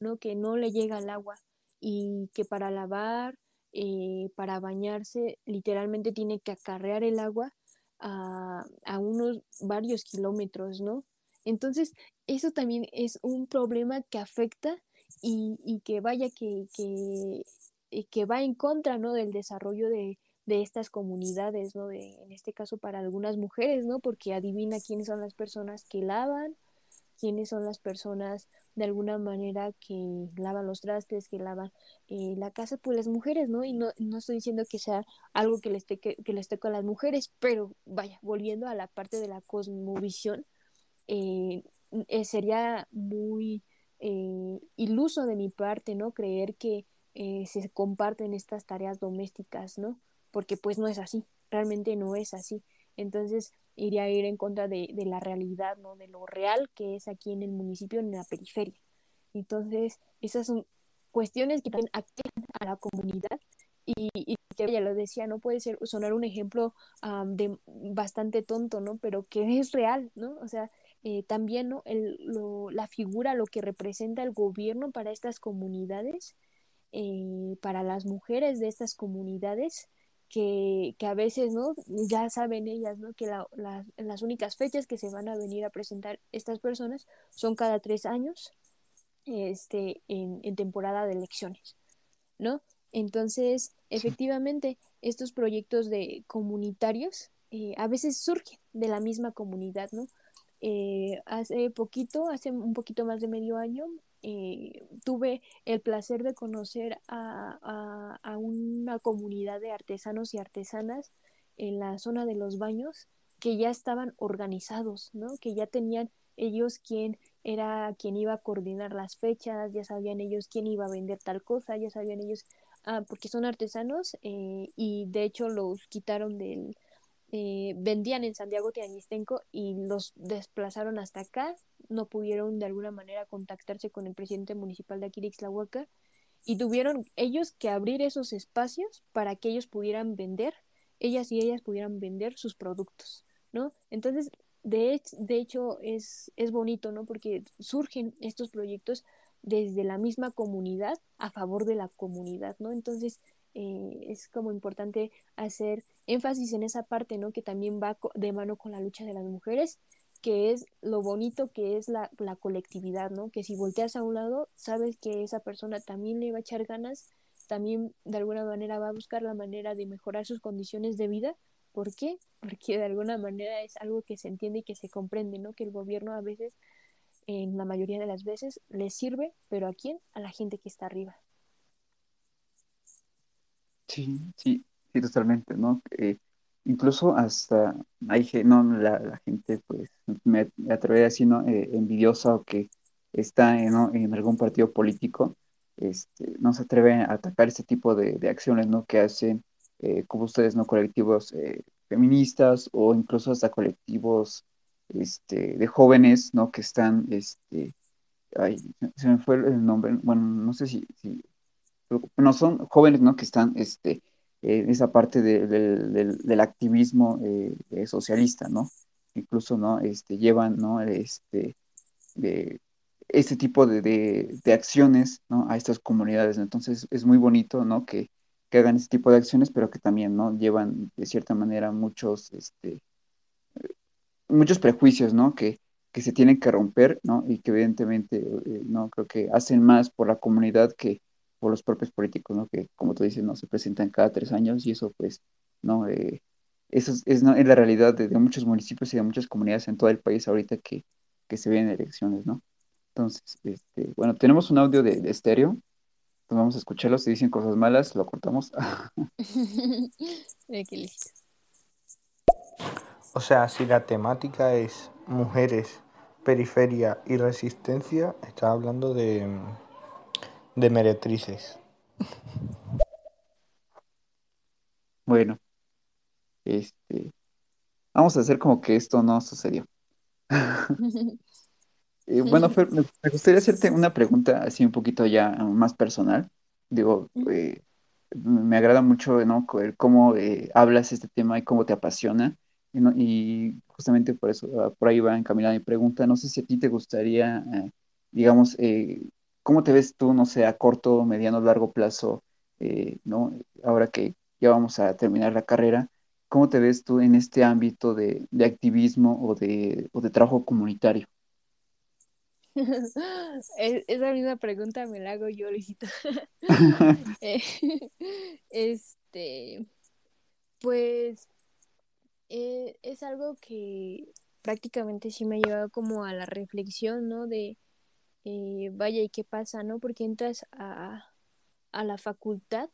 ¿no? Que no le llega el agua y que para lavar eh, para bañarse literalmente tiene que acarrear el agua a, a unos varios kilómetros, ¿no? Entonces, eso también es un problema que afecta y, y que vaya que, que, que, va en contra, ¿no? Del desarrollo de, de estas comunidades, ¿no? De, en este caso para algunas mujeres, ¿no? Porque adivina quiénes son las personas que lavan, quiénes son las personas de alguna manera que lavan los trastes, que lavan eh, la casa, pues las mujeres, ¿no? Y no, no estoy diciendo que sea algo que les, te, que, les toque a las mujeres, pero vaya, volviendo a la parte de la cosmovisión, eh, eh, sería muy eh, iluso de mi parte, ¿no? Creer que se comparten estas tareas domésticas, ¿no? Porque pues no es así, realmente no es así. Entonces iría a ir en contra de, de, la realidad, ¿no? De lo real que es aquí en el municipio, en la periferia. Entonces, esas son cuestiones que también aquejan a la comunidad y, y, ella lo decía, no puede ser sonar un ejemplo um, de bastante tonto, ¿no? Pero que es real, ¿no? O sea, eh, también ¿no? El, la figura, lo que representa el gobierno para estas comunidades, eh, para las mujeres de estas comunidades, que, que, a veces no ya saben ellas ¿no? que la, la, las únicas fechas que se van a venir a presentar estas personas son cada tres años este, en, en temporada de elecciones, ¿no? Entonces, efectivamente, estos proyectos de comunitarios eh, a veces surgen de la misma comunidad, ¿no? Eh, hace poquito, hace un poquito más de medio año, eh, tuve el placer de conocer a, a, a, una comunidad de artesanos y artesanas en la zona de los baños que ya estaban organizados, ¿no? que ya tenían ellos quién era quien iba a coordinar las fechas, ya sabían ellos quién iba a vender tal cosa, ya sabían ellos, ah, porque son artesanos eh, y de hecho los quitaron del, eh, vendían en Santiago Tianguistenco y los desplazaron hasta acá, no pudieron de alguna manera contactarse con el presidente municipal de aquí de Ixtlahuaca y tuvieron ellos que abrir esos espacios para que ellos pudieran vender, ellas y ellas pudieran vender sus productos, ¿no? Entonces, de, de hecho, es, es bonito, ¿no? Porque surgen estos proyectos desde la misma comunidad a favor de la comunidad, ¿no? Entonces, eh, es como importante hacer énfasis en esa parte, ¿no? Que también va de mano con la lucha de las mujeres, que es lo bonito que es la, la colectividad, ¿no? Que si volteas a un lado, sabes que esa persona también le va a echar ganas, también de alguna manera va a buscar la manera de mejorar sus condiciones de vida. ¿Por qué? Porque de alguna manera es algo que se entiende y que se comprende, ¿no? Que el gobierno a veces, en la mayoría de las veces, le sirve, pero ¿a quién? A la gente que está arriba. Sí, sí, sí, totalmente, ¿no? Eh, incluso hasta hay no, la, gente, pues, me, me atrevería a decir, ¿no? Eh, envidiosa o que está en, ¿no? en algún partido político, este, no se atreve a atacar este tipo de, de acciones, ¿no? Que hacen, eh, como ustedes, ¿no? Colectivos eh, feministas o incluso hasta colectivos este, de jóvenes, ¿no? Que están, este, ay, se me fue el nombre, bueno, no sé si, si no son jóvenes, ¿no? Que están, este, en esa parte de, de, de, del activismo eh, eh, socialista, ¿no? Incluso, ¿no? Este, llevan, ¿no? Este, de, este tipo de, acciones, ¿no? A estas comunidades. Entonces, es muy bonito, ¿no? Que, que hagan este tipo de acciones, pero que también, ¿no? Llevan, de cierta manera, muchos, este, muchos prejuicios, ¿no? Que, que se tienen que romper, ¿no? Y que evidentemente, eh, no, creo que hacen más por la comunidad que, por los propios políticos, ¿no? Que, como tú dices, no se presentan cada tres años y eso, pues, ¿no? Eh, eso es, es, ¿no? es, la realidad de, de, muchos municipios y de muchas comunidades en todo el país ahorita que, que se vienen elecciones, ¿no? Entonces, este, bueno, tenemos un audio de, de estéreo, pues vamos a escucharlo, si dicen cosas malas, lo cortamos. <laughs> <laughs> o sea, si la temática es mujeres, periferia y resistencia, está hablando de de meretrices. Bueno, este, vamos a hacer como que esto no sucedió. <laughs> eh, bueno, Fer, me, gustaría hacerte una pregunta así un poquito ya más personal. Digo, eh, me agrada mucho ¿no? cómo eh, hablas este tema y cómo te apasiona. Y, ¿no? y justamente por eso, uh, por ahí va encaminada mi pregunta. No sé si a ti te gustaría, eh, digamos, ¿Cómo te ves tú, no sé, a corto, mediano, largo plazo eh, ¿no? Ahora que ya vamos a terminar la carrera, ¿cómo te ves tú en este ámbito de, de activismo o de, o de trabajo comunitario? <laughs> Es- Esa misma pregunta me la hago yo, Luisito. <laughs> <laughs> Eh, Este, pues eh, es algo que prácticamente sí me ha llevado como a la reflexión, ¿no? De, eh, vaya, ¿y qué pasa, no? Porque entras a, a la facultad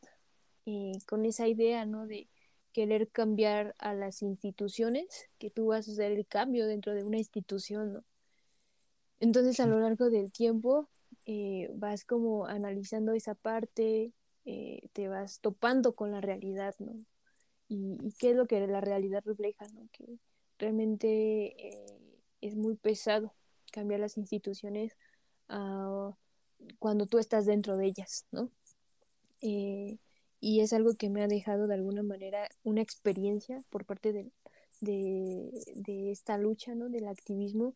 eh, con esa idea, ¿no? De querer cambiar a las instituciones, que tú vas a hacer el cambio dentro de una institución, ¿no? Entonces a lo largo del tiempo eh, vas como analizando esa parte, te vas topando con la realidad, ¿no? Y, y qué es lo que la realidad refleja, ¿no? Que realmente es muy pesado cambiar las instituciones ah, cuando tú estás dentro de ellas, ¿no? Eh, y es algo que me ha dejado de alguna manera una experiencia por parte de, de, de esta lucha, ¿no? Del activismo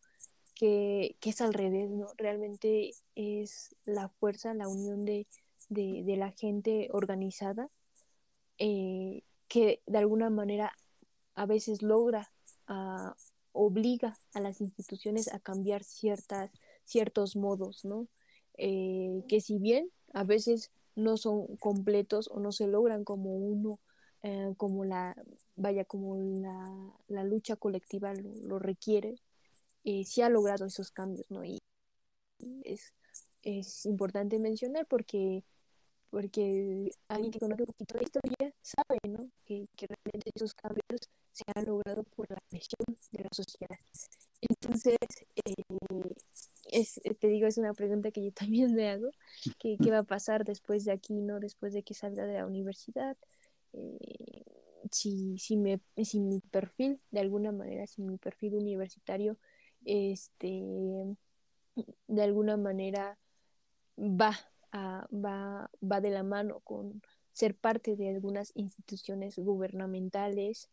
que, que, es al revés, ¿no? Realmente es la fuerza, la unión de, de, de la gente organizada eh, que de alguna manera a veces logra, uh, obliga a las instituciones a cambiar ciertas, ciertos modos, ¿no? Eh, que si bien a veces no son completos o no se logran como uno, eh, como la, vaya, como la, lucha colectiva lo, lo requiere, eh, sí ha logrado esos cambios, ¿no? Y es, es importante mencionar porque, porque alguien que conoce un poquito la historia sabe, ¿no? Que, que realmente esos cambios se han logrado por la presión de la sociedad. Entonces, eh, es, te digo, es una pregunta que yo <laughs> también me hago, que, ¿qué va a pasar después de aquí, ¿no? Después de que salga de la universidad. Eh, si, si, me, si mi perfil, de alguna manera, si mi perfil universitario este, de alguna manera va, a, va, va de la mano con ser parte de algunas instituciones gubernamentales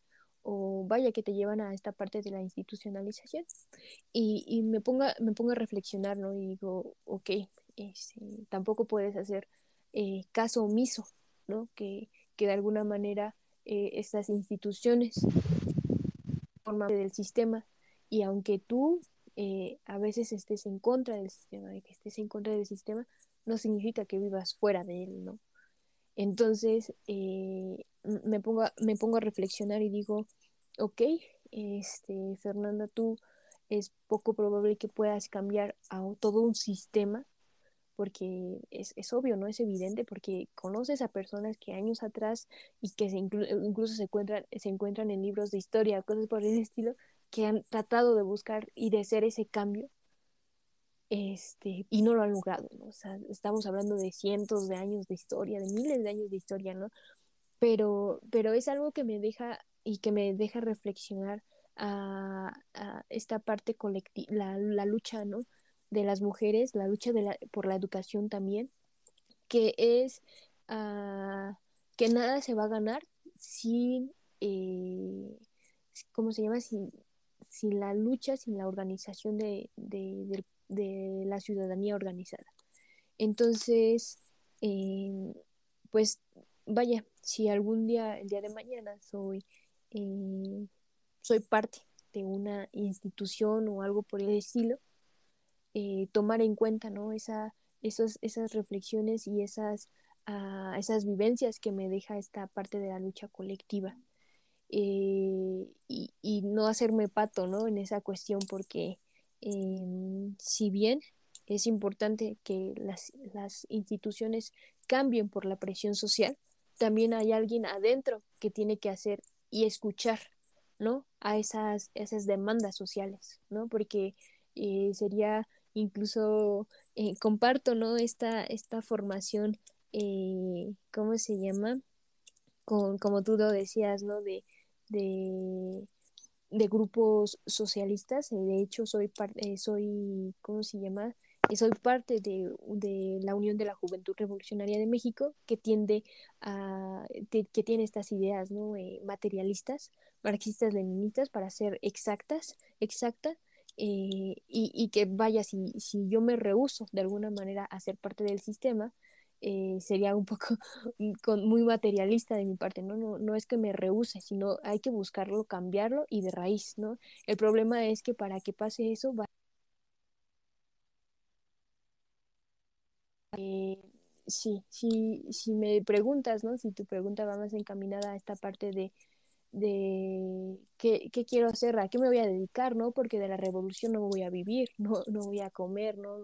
o vaya que te llevan a esta parte de la institucionalización y, y me, ponga, me pongo a reflexionar ¿no? y digo ok este, tampoco puedes hacer eh, caso omiso ¿no? que, que de alguna manera eh, estas instituciones forman del sistema y aunque tú eh, a veces estés en contra del sistema, de que estés en contra del sistema, no significa que vivas fuera de él, ¿no? Entonces eh, me, pongo a, me pongo a reflexionar y digo, ok, este, Fernanda, tú es poco probable que puedas cambiar a todo un sistema, porque es, es obvio, ¿no? Es evidente, porque conoces a personas que años atrás y que se inclu incluso se encuentran, se encuentran en libros de historia, cosas por ese estilo, que han tratado de buscar y de hacer ese cambio este, y no lo han logrado, ¿no? O sea, estamos hablando de cientos de años de historia, de miles de años de historia, ¿no? Pero, pero es algo que me deja y que me deja reflexionar a, esta parte colectiva, la, la, lucha, ¿no? De las mujeres, la lucha de la, por la educación también, que es uh, que nada se va a ganar sin, eh, ¿cómo se llama? Sin, sin la lucha, sin la organización de, de, de, de la ciudadanía organizada. Entonces, eh, pues vaya, si algún día, el día de mañana, soy, eh, soy parte de una institución o algo por el estilo, eh, tomar en cuenta ¿no? Esa, esos, esas reflexiones y esas, uh, esas vivencias que me deja esta parte de la lucha colectiva. Eh, y, y, no hacerme pato ¿no? en esa cuestión porque eh, si bien es importante que las, las, instituciones cambien por la presión social, también hay alguien adentro que tiene que hacer y escuchar ¿no? a esas, esas demandas sociales, ¿no? porque eh, sería incluso, comparto ¿no? esta, esta formación, eh, ¿cómo se llama? Con, como tú lo decías, ¿no? De, de grupos socialistas. De hecho, soy parte, soy, ¿cómo se llama? Soy parte de, de, la Unión de la Juventud Revolucionaria de México, que tiende a, que tiene estas ideas ¿no? Eh, materialistas, marxistas, leninistas, para ser exactas, exacta, eh, y, y, que vaya, si, si yo me rehuso de alguna manera a ser parte del sistema, eh, sería un poco <laughs> muy materialista de mi parte, ¿no? ¿no? No es que me rehúse, sino hay que buscarlo, cambiarlo y de raíz, ¿no? El problema es que para que pase eso va eh, sí, sí, si me preguntas, ¿no? Si tu pregunta va más encaminada a esta parte de, de qué, qué, quiero hacer, a qué me voy a dedicar, ¿no? Porque de la revolución no voy a vivir, <laughs> no, no voy a comer, ¿no?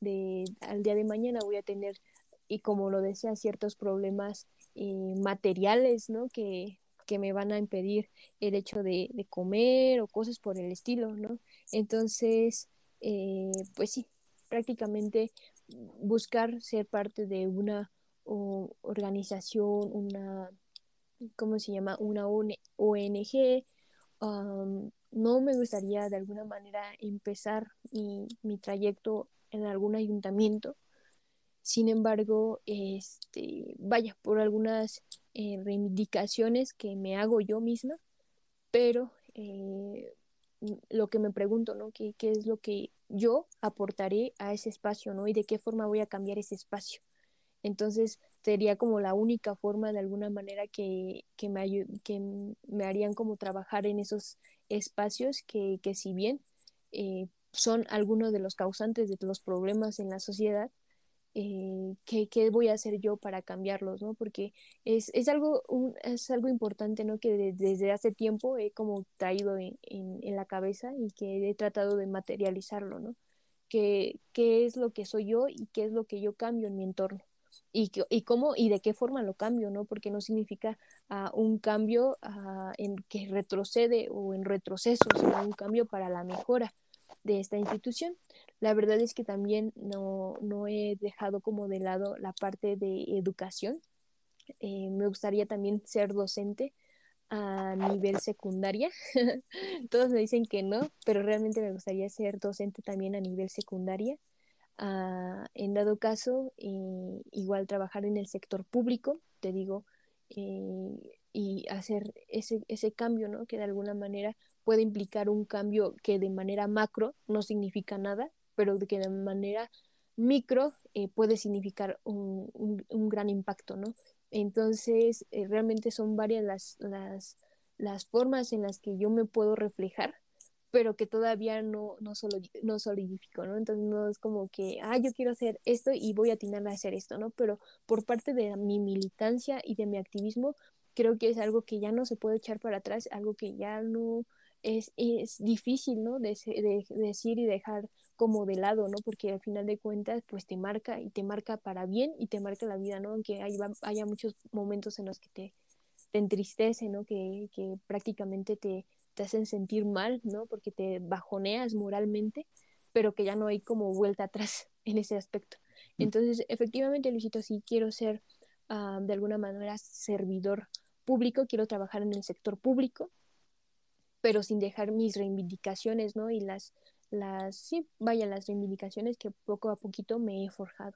De, al día de mañana voy a tener y como lo decía, ciertos problemas eh, materiales, ¿no? Que, que, me van a impedir el hecho de, de, comer o cosas por el estilo, ¿no? Entonces, eh, pues sí, prácticamente buscar ser parte de una organización, una, ¿cómo se llama? Una ONG. Um, no me gustaría de alguna manera empezar mi, mi trayecto en algún ayuntamiento, sin embargo, este, vaya, por algunas eh, reivindicaciones que me hago yo misma, pero eh, lo que me pregunto, ¿no? ¿Qué, ¿Qué, es lo que yo aportaré a ese espacio, ¿no? Y de qué forma voy a cambiar ese espacio. Entonces, sería como la única forma de alguna manera que, que, me, que me harían como trabajar en esos espacios que, que si bien eh, son algunos de los causantes de los problemas en la sociedad, eh, ¿qué, ¿qué, voy a hacer yo para cambiarlos, ¿no? Porque es, es, algo, un, es algo importante, ¿no? Que de, desde hace tiempo he como traído en, en, en, la cabeza y que he tratado de materializarlo, ¿no? ¿Qué, ¿Qué es lo que soy yo y qué es lo que yo cambio en mi entorno? Y, y cómo y de qué forma lo cambio, ¿no? Porque no significa uh, un cambio uh, en que retrocede o en retroceso, sino un cambio para la mejora de esta institución. La verdad es que también no, no he dejado como de lado la parte de educación. Eh, me gustaría también ser docente a nivel secundaria. <laughs> Todos me dicen que no, pero realmente me gustaría ser docente también a nivel secundaria. Uh, en dado caso, eh, igual trabajar en el sector público, te digo, eh, y hacer ese, ese cambio, ¿no? Que de alguna manera puede implicar un cambio que de manera macro no significa nada, pero que de manera micro eh, puede significar un, un, gran impacto, ¿no? Entonces, eh, realmente son varias las, las, las, formas en las que yo me puedo reflejar, pero que todavía no, no, solo, no solidifico, ¿no? Entonces, no es como que, ah, yo quiero hacer esto y voy a atinar a hacer esto, ¿no? Pero por parte de mi militancia y de mi activismo, creo que es algo que ya no se puede echar para atrás, algo que ya no es, es difícil, ¿no? De, de, de decir y dejar como de lado, ¿no? Porque al final de cuentas, pues te marca y te marca para bien y te marca la vida, ¿no? Aunque hay, haya muchos momentos en los que te, te entristece, ¿no? Que, que prácticamente te, te hacen sentir mal, ¿no? Porque te bajoneas moralmente, pero que ya no hay como vuelta atrás <laughs> en ese aspecto. Entonces, efectivamente, Luisito, sí quiero ser uh, de alguna manera servidor público, quiero trabajar en el sector público, pero sin dejar mis reivindicaciones, ¿no? Y las, las, sí, vaya, las reivindicaciones que poco a poquito me he forjado.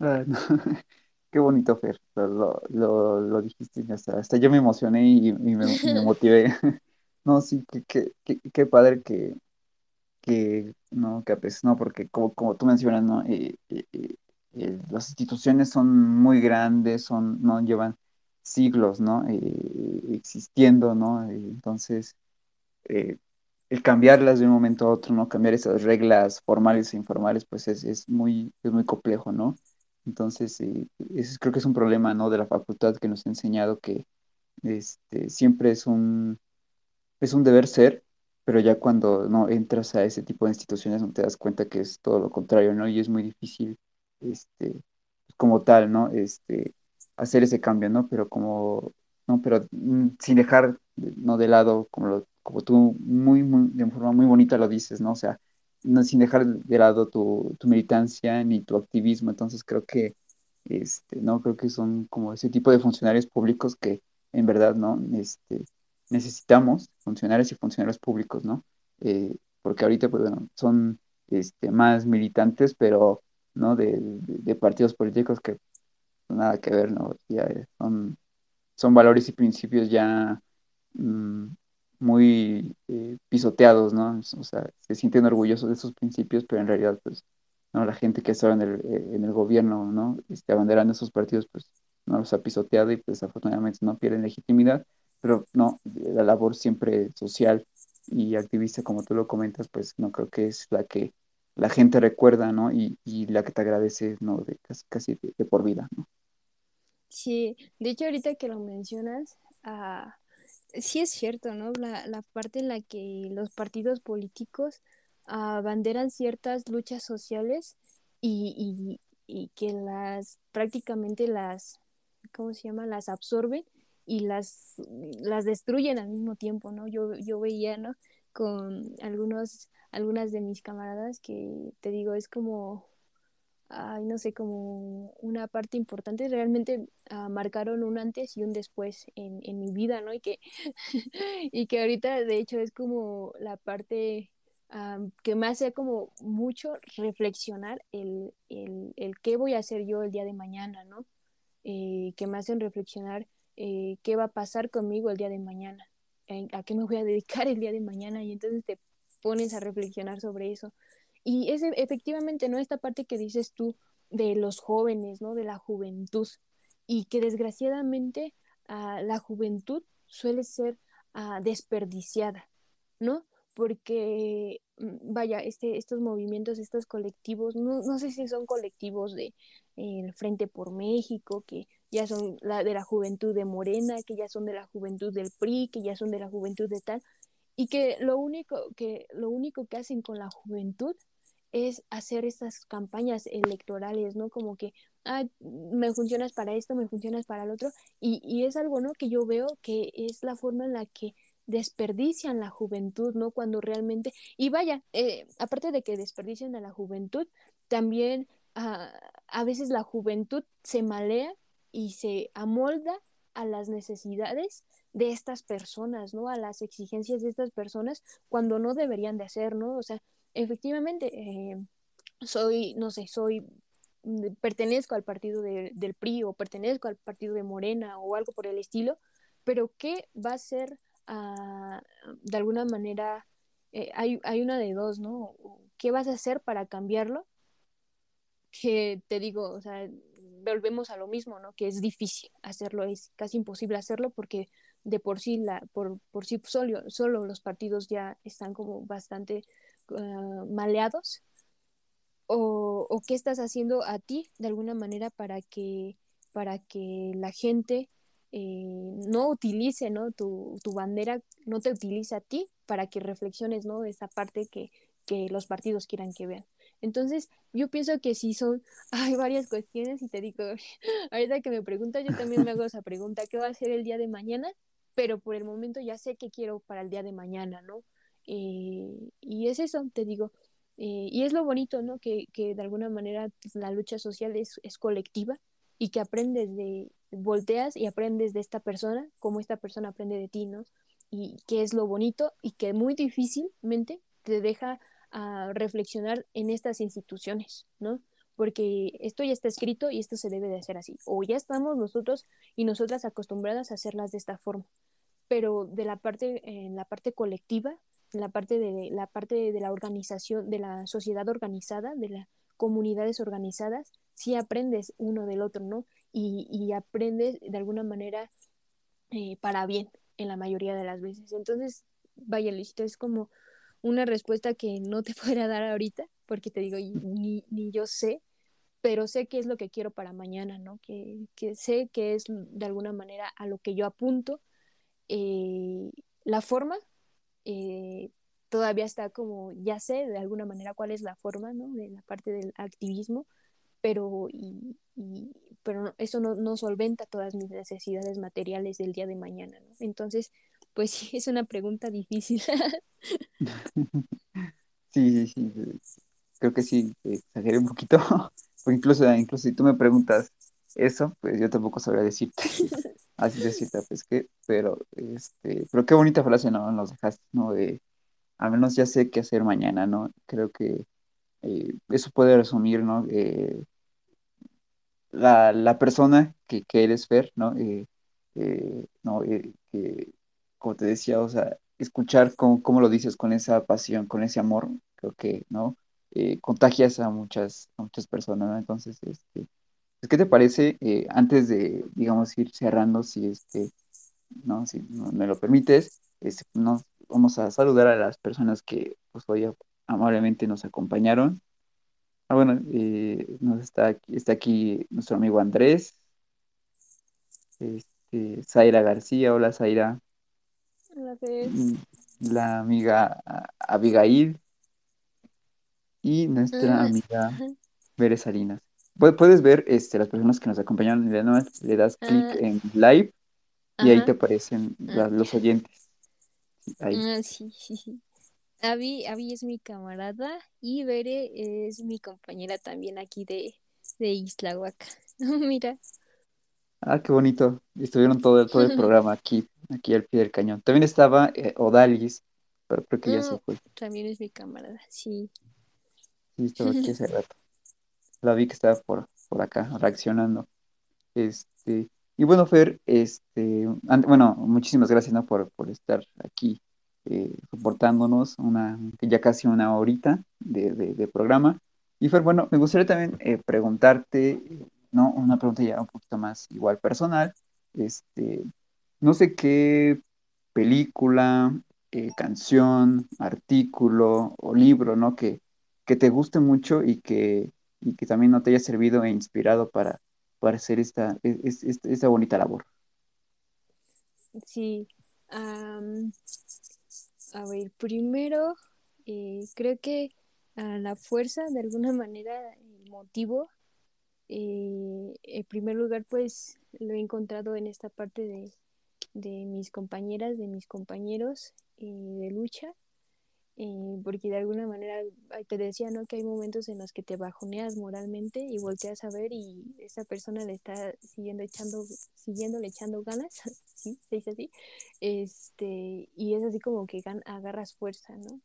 Ah. <laughs> Qué bonito, Fer, lo, lo, lo dijiste, hasta, hasta, yo me emocioné y, me, me, motivé. <laughs> no, sí, qué que, que, padre que, que, no, que pues, no, porque como, como tú mencionas, ¿no? Eh, eh, eh, las instituciones son muy grandes, son, no llevan siglos, ¿no? Eh, existiendo, ¿no? entonces, eh, el cambiarlas de un momento a otro, ¿no? Cambiar esas reglas formales e informales, pues es, es muy, es muy complejo, ¿no? Entonces, es, creo que es un problema, ¿no? De la facultad que nos ha enseñado que este, siempre es un, es un deber ser, pero ya cuando no entras a ese tipo de instituciones no te das cuenta que es todo lo contrario, ¿no? Y es muy difícil este, como tal, ¿no? Este, hacer ese cambio, ¿no? Pero como, ¿no? Pero mm, sin dejar, ¿no? De lado, como, lo, como tú muy, muy, de forma muy bonita lo dices, ¿no? O sea, no, sin dejar de lado tu, tu militancia ni tu activismo, entonces creo que, este, ¿no? Creo que son como ese tipo de funcionarios públicos que en verdad, ¿no? Este, necesitamos funcionarios y funcionarios públicos, ¿no? Eh, porque ahorita, pues bueno, son este, más militantes, pero ¿no? De, de, partidos políticos que nada que ver, ¿no? Ya son, son valores y principios ya mmm, muy eh, pisoteados, ¿no? O sea, se sienten orgullosos de esos principios, pero en realidad, pues, ¿no? La gente que estaba en el, eh, en el gobierno, ¿no? Este, abanderando esos partidos, pues no los ha pisoteado y pues afortunadamente no pierden legitimidad, pero no, la labor siempre social y activista, como tú lo comentas, pues no creo que es la que la gente recuerda, ¿no? Y, y la que te agradece, ¿no? De casi, casi de, por vida, ¿no? Sí, de hecho ahorita que lo mencionas, uh, sí es cierto, ¿no? La, la, parte en la que los partidos políticos abanderan ciertas luchas sociales y, y, y, que las prácticamente las, ¿cómo se llama? Las absorben y las, las destruyen al mismo tiempo, ¿no? Yo, yo veía, ¿no? Con algunos, algunas de mis camaradas que te digo, es como, ay, no sé, como una parte importante, realmente uh, marcaron un antes y un después en, en mi vida, ¿no? Y que, <laughs> y que ahorita, de hecho, es como la parte um, que me hace como mucho reflexionar el, el, el, qué voy a hacer yo el día de mañana, ¿no? Eh, que me hacen reflexionar eh, qué va a pasar conmigo el día de mañana, a qué me voy a dedicar el día de mañana y entonces te pones a reflexionar sobre eso. Y es efectivamente, ¿no? Esta parte que dices tú de los jóvenes, ¿no? De la juventud y que desgraciadamente uh, la juventud suele ser uh, desperdiciada, ¿no? Porque, mm, vaya, este, estos movimientos, estos colectivos, no, no sé si son colectivos de eh, Frente por México, que ya son la, de la juventud de Morena, que ya son de la juventud del PRI, que ya son de la juventud de tal, y que lo único que, lo único que hacen con la juventud es hacer estas campañas electorales, ¿no? Como que, ah, me funcionas para esto, me funcionas para el otro, y, y es algo, ¿no? Que yo veo que es la forma en la que desperdician la juventud, ¿no? Cuando realmente, y vaya, eh, aparte de que desperdician a la juventud, también uh, a veces la juventud se malea y se amolda a las necesidades de estas personas, ¿no? A las exigencias de estas personas cuando no deberían de hacer, ¿no? O sea, efectivamente, eh, soy, no sé, soy, mm, pertenezco al partido de, del PRI o pertenezco al partido de Morena o algo por el estilo, pero ¿qué va a ser uh, de alguna manera, eh, hay, hay una de dos, ¿no? ¿Qué vas a hacer para cambiarlo? Que te digo, o sea, volvemos a lo mismo, ¿no? Que es difícil hacerlo, es casi imposible hacerlo porque de por sí, la, por, por sí solo, solo los partidos ya están como bastante uh, maleados. O, o, qué estás haciendo a ti de alguna manera para que, para que la gente eh, no utilice ¿no? Tu, tu, bandera, no te utilice a ti para que reflexiones ¿no? de esa parte que, que los partidos quieran que vean. Entonces, yo pienso que sí son, <laughs> hay varias cuestiones y te digo, <laughs> ahorita que me preguntas, yo también me hago esa pregunta, ¿qué va a ser el día de mañana? Pero por el momento ya sé qué quiero para el día de mañana, ¿no? Eh, y es eso, te digo, eh, y es lo bonito, ¿no? Que, que de alguna manera pues, la lucha social es, es colectiva y que aprendes de, volteas y aprendes de esta persona, como esta persona aprende de ti, ¿no? Y que es lo bonito y que muy difícilmente te deja a reflexionar en estas instituciones, ¿no? Porque esto ya está escrito y esto se debe de hacer así. O ya estamos nosotros y nosotras acostumbradas a hacerlas de esta forma. Pero de la parte, en la parte colectiva, en la parte de la parte de la organización, de la sociedad organizada, de las comunidades organizadas, sí aprendes uno del otro, ¿no? Y, y aprendes de alguna manera eh, para bien en la mayoría de las veces. Entonces, vaya, listo, es como una respuesta que no te <laughs> podrá dar ahorita, porque te digo, ni, ni yo sé, pero sé qué es lo que quiero para mañana, ¿no? Que, que sé que es de alguna manera a lo que yo apunto. Eh, la forma eh, todavía está como, ya sé de alguna manera cuál es la forma, ¿no? De la parte del activismo, pero, y, y, pero eso no, no, solventa todas mis necesidades materiales del día de mañana, ¿no? Entonces, pues <laughs> sí, es una pregunta difícil. <laughs> sí, sí, sí. Creo que sí, exageré un poquito. <laughs> o incluso, incluso si tú me preguntas eso, pues yo tampoco sabría decirte. Así decirte, pues que, pero, este, pero qué bonita frase, ¿no? Nos dejaste, ¿no? De, al menos ya sé qué hacer mañana, ¿no? Creo que eh, eso puede resumir, ¿no? Eh, la, la, persona que, que eres Fer, ¿no? Eh, eh no que como te decía, o sea, escuchar cómo, cómo, lo dices con esa pasión, con ese amor, creo que, ¿no? eh, contagias a muchas, a muchas personas, ¿no? Entonces, este, ¿qué te parece eh, antes de, digamos, ir cerrando, si este, no, si no me lo permites, este, nos vamos a saludar a las personas que pues, hoy amablemente nos acompañaron. Ah, bueno, eh, nos está, aquí, está aquí nuestro amigo Andrés, este, Zaira García, hola Zaira. Hola, Fer. Mm, La amiga ah, Abigail y nuestra amiga. <laughs> Bere Salinas. Pu- Puedes ver este, las personas que nos acompañaron y le, das- le das clic Ah, en live y ahí te aparecen la- los oyentes. Ahí. Ah, sí, sí, sí. Abby, Abby es mi camarada y Bere es mi compañera también aquí de, de Isla Huaca. <laughs> Mira. Ah, qué bonito. Estuvieron todo, el- todo el <laughs> programa aquí, aquí al pie del cañón. También estaba eh, Odalis, pero creo que ya se Ah, fue. también es mi camarada, sí. Sí, estaba aquí hace <laughs> rato. La vi que estaba por, por acá reaccionando. Este, y bueno, Fer, este, bueno, muchísimas gracias, ¿no? por, por estar aquí eh, soportándonos una, ya casi una horita de, de- de programa. Y Fer, bueno, me gustaría también eh, preguntarte, ¿no? Una pregunta ya un poquito más igual personal. Este, no sé qué película, eh, canción, artículo o libro, ¿no? Que, que te guste mucho y que, y que también no te haya servido e inspirado para, para hacer esta, es- es- esta bonita labor. Sí. am, a ver, primero, eh, creo que a la fuerza, de alguna manera, el motivo, eh, en primer lugar, pues lo he encontrado en esta parte de, de mis compañeras, de mis compañeros eh, de lucha, eh, porque de alguna manera te decía, ¿no? Que hay momentos en los que te bajoneas moralmente y volteas a ver y esa persona le está siguiendo echando, siguiéndole echando ganas, <laughs> ¿sí? Se dice así, este, y es así como que agarras fuerza, ¿no?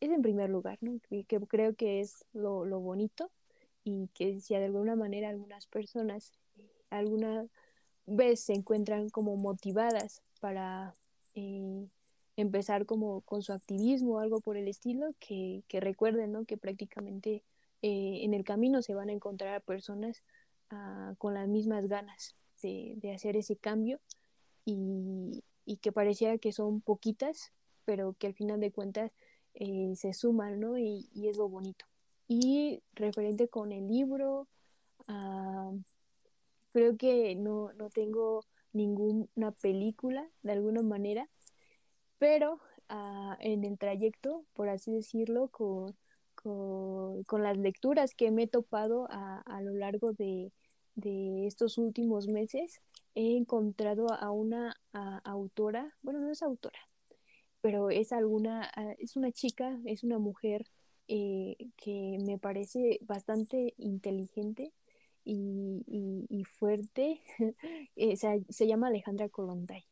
Es en primer lugar, ¿no? Que, que creo que es lo, lo bonito y que si de alguna manera algunas personas eh, alguna vez se encuentran como motivadas para eh, empezar como con su activismo o algo por el estilo, que, que recuerden ¿no? que prácticamente eh, en el camino se van a encontrar personas uh, con las mismas ganas de, de, hacer ese cambio y, y, que pareciera que son poquitas, pero que al final de cuentas eh, se suman ¿no? y, y, es lo bonito. Y referente con el libro, uh, creo que no, no tengo ninguna película de alguna manera, pero uh, en el trayecto, por así decirlo, con, con, las lecturas que me he topado a, a lo largo de, de, estos últimos meses, he encontrado a una autora, bueno, no es autora, pero es alguna, es una chica, es una mujer eh, que me parece bastante inteligente y, y, fuerte, <laughs> eh, se, se, llama Alejandra Kolontai.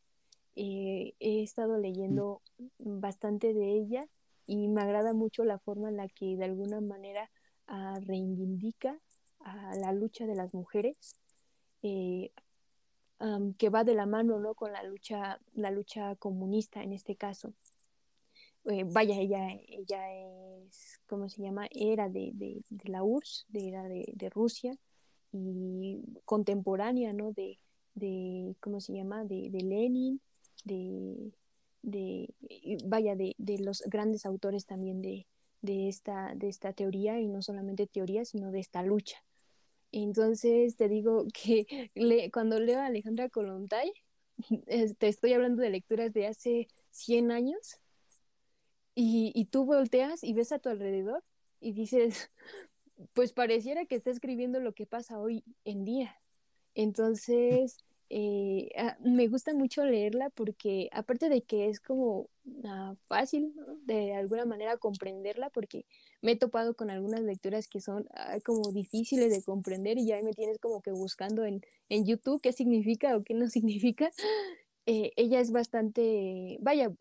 Eh, he estado leyendo bastante de ella y me agrada mucho la forma en la que de alguna manera uh, reivindica a la lucha de las mujeres, eh, um, que va de la mano ¿no? con la lucha, la lucha comunista en este caso. Eh, vaya, ella, ella es, ¿cómo se llama? Era de, de, de la URSS, de, era de, de, Rusia y contemporánea, ¿no? De, de ¿cómo se llama? De, de Lenin, de, de vaya, de, de, los grandes autores también de, de, esta, de esta teoría y no solamente teoría, sino de esta lucha. Entonces te digo que <laughs> le, cuando leo a Alejandra Kolontai, <laughs> te estoy hablando de lecturas de hace 100 años y, y tú volteas y ves a tu alrededor y dices, <laughs> pues pareciera que está escribiendo lo que pasa hoy en día. Entonces, eh, me gusta mucho leerla porque aparte de que es como uh, fácil de alguna manera comprenderla, porque me he topado con algunas lecturas que son uh, como difíciles de comprender y ya me tienes como que buscando en, en YouTube qué significa o qué no <laughs> significa. Eh, ella es bastante, vaya,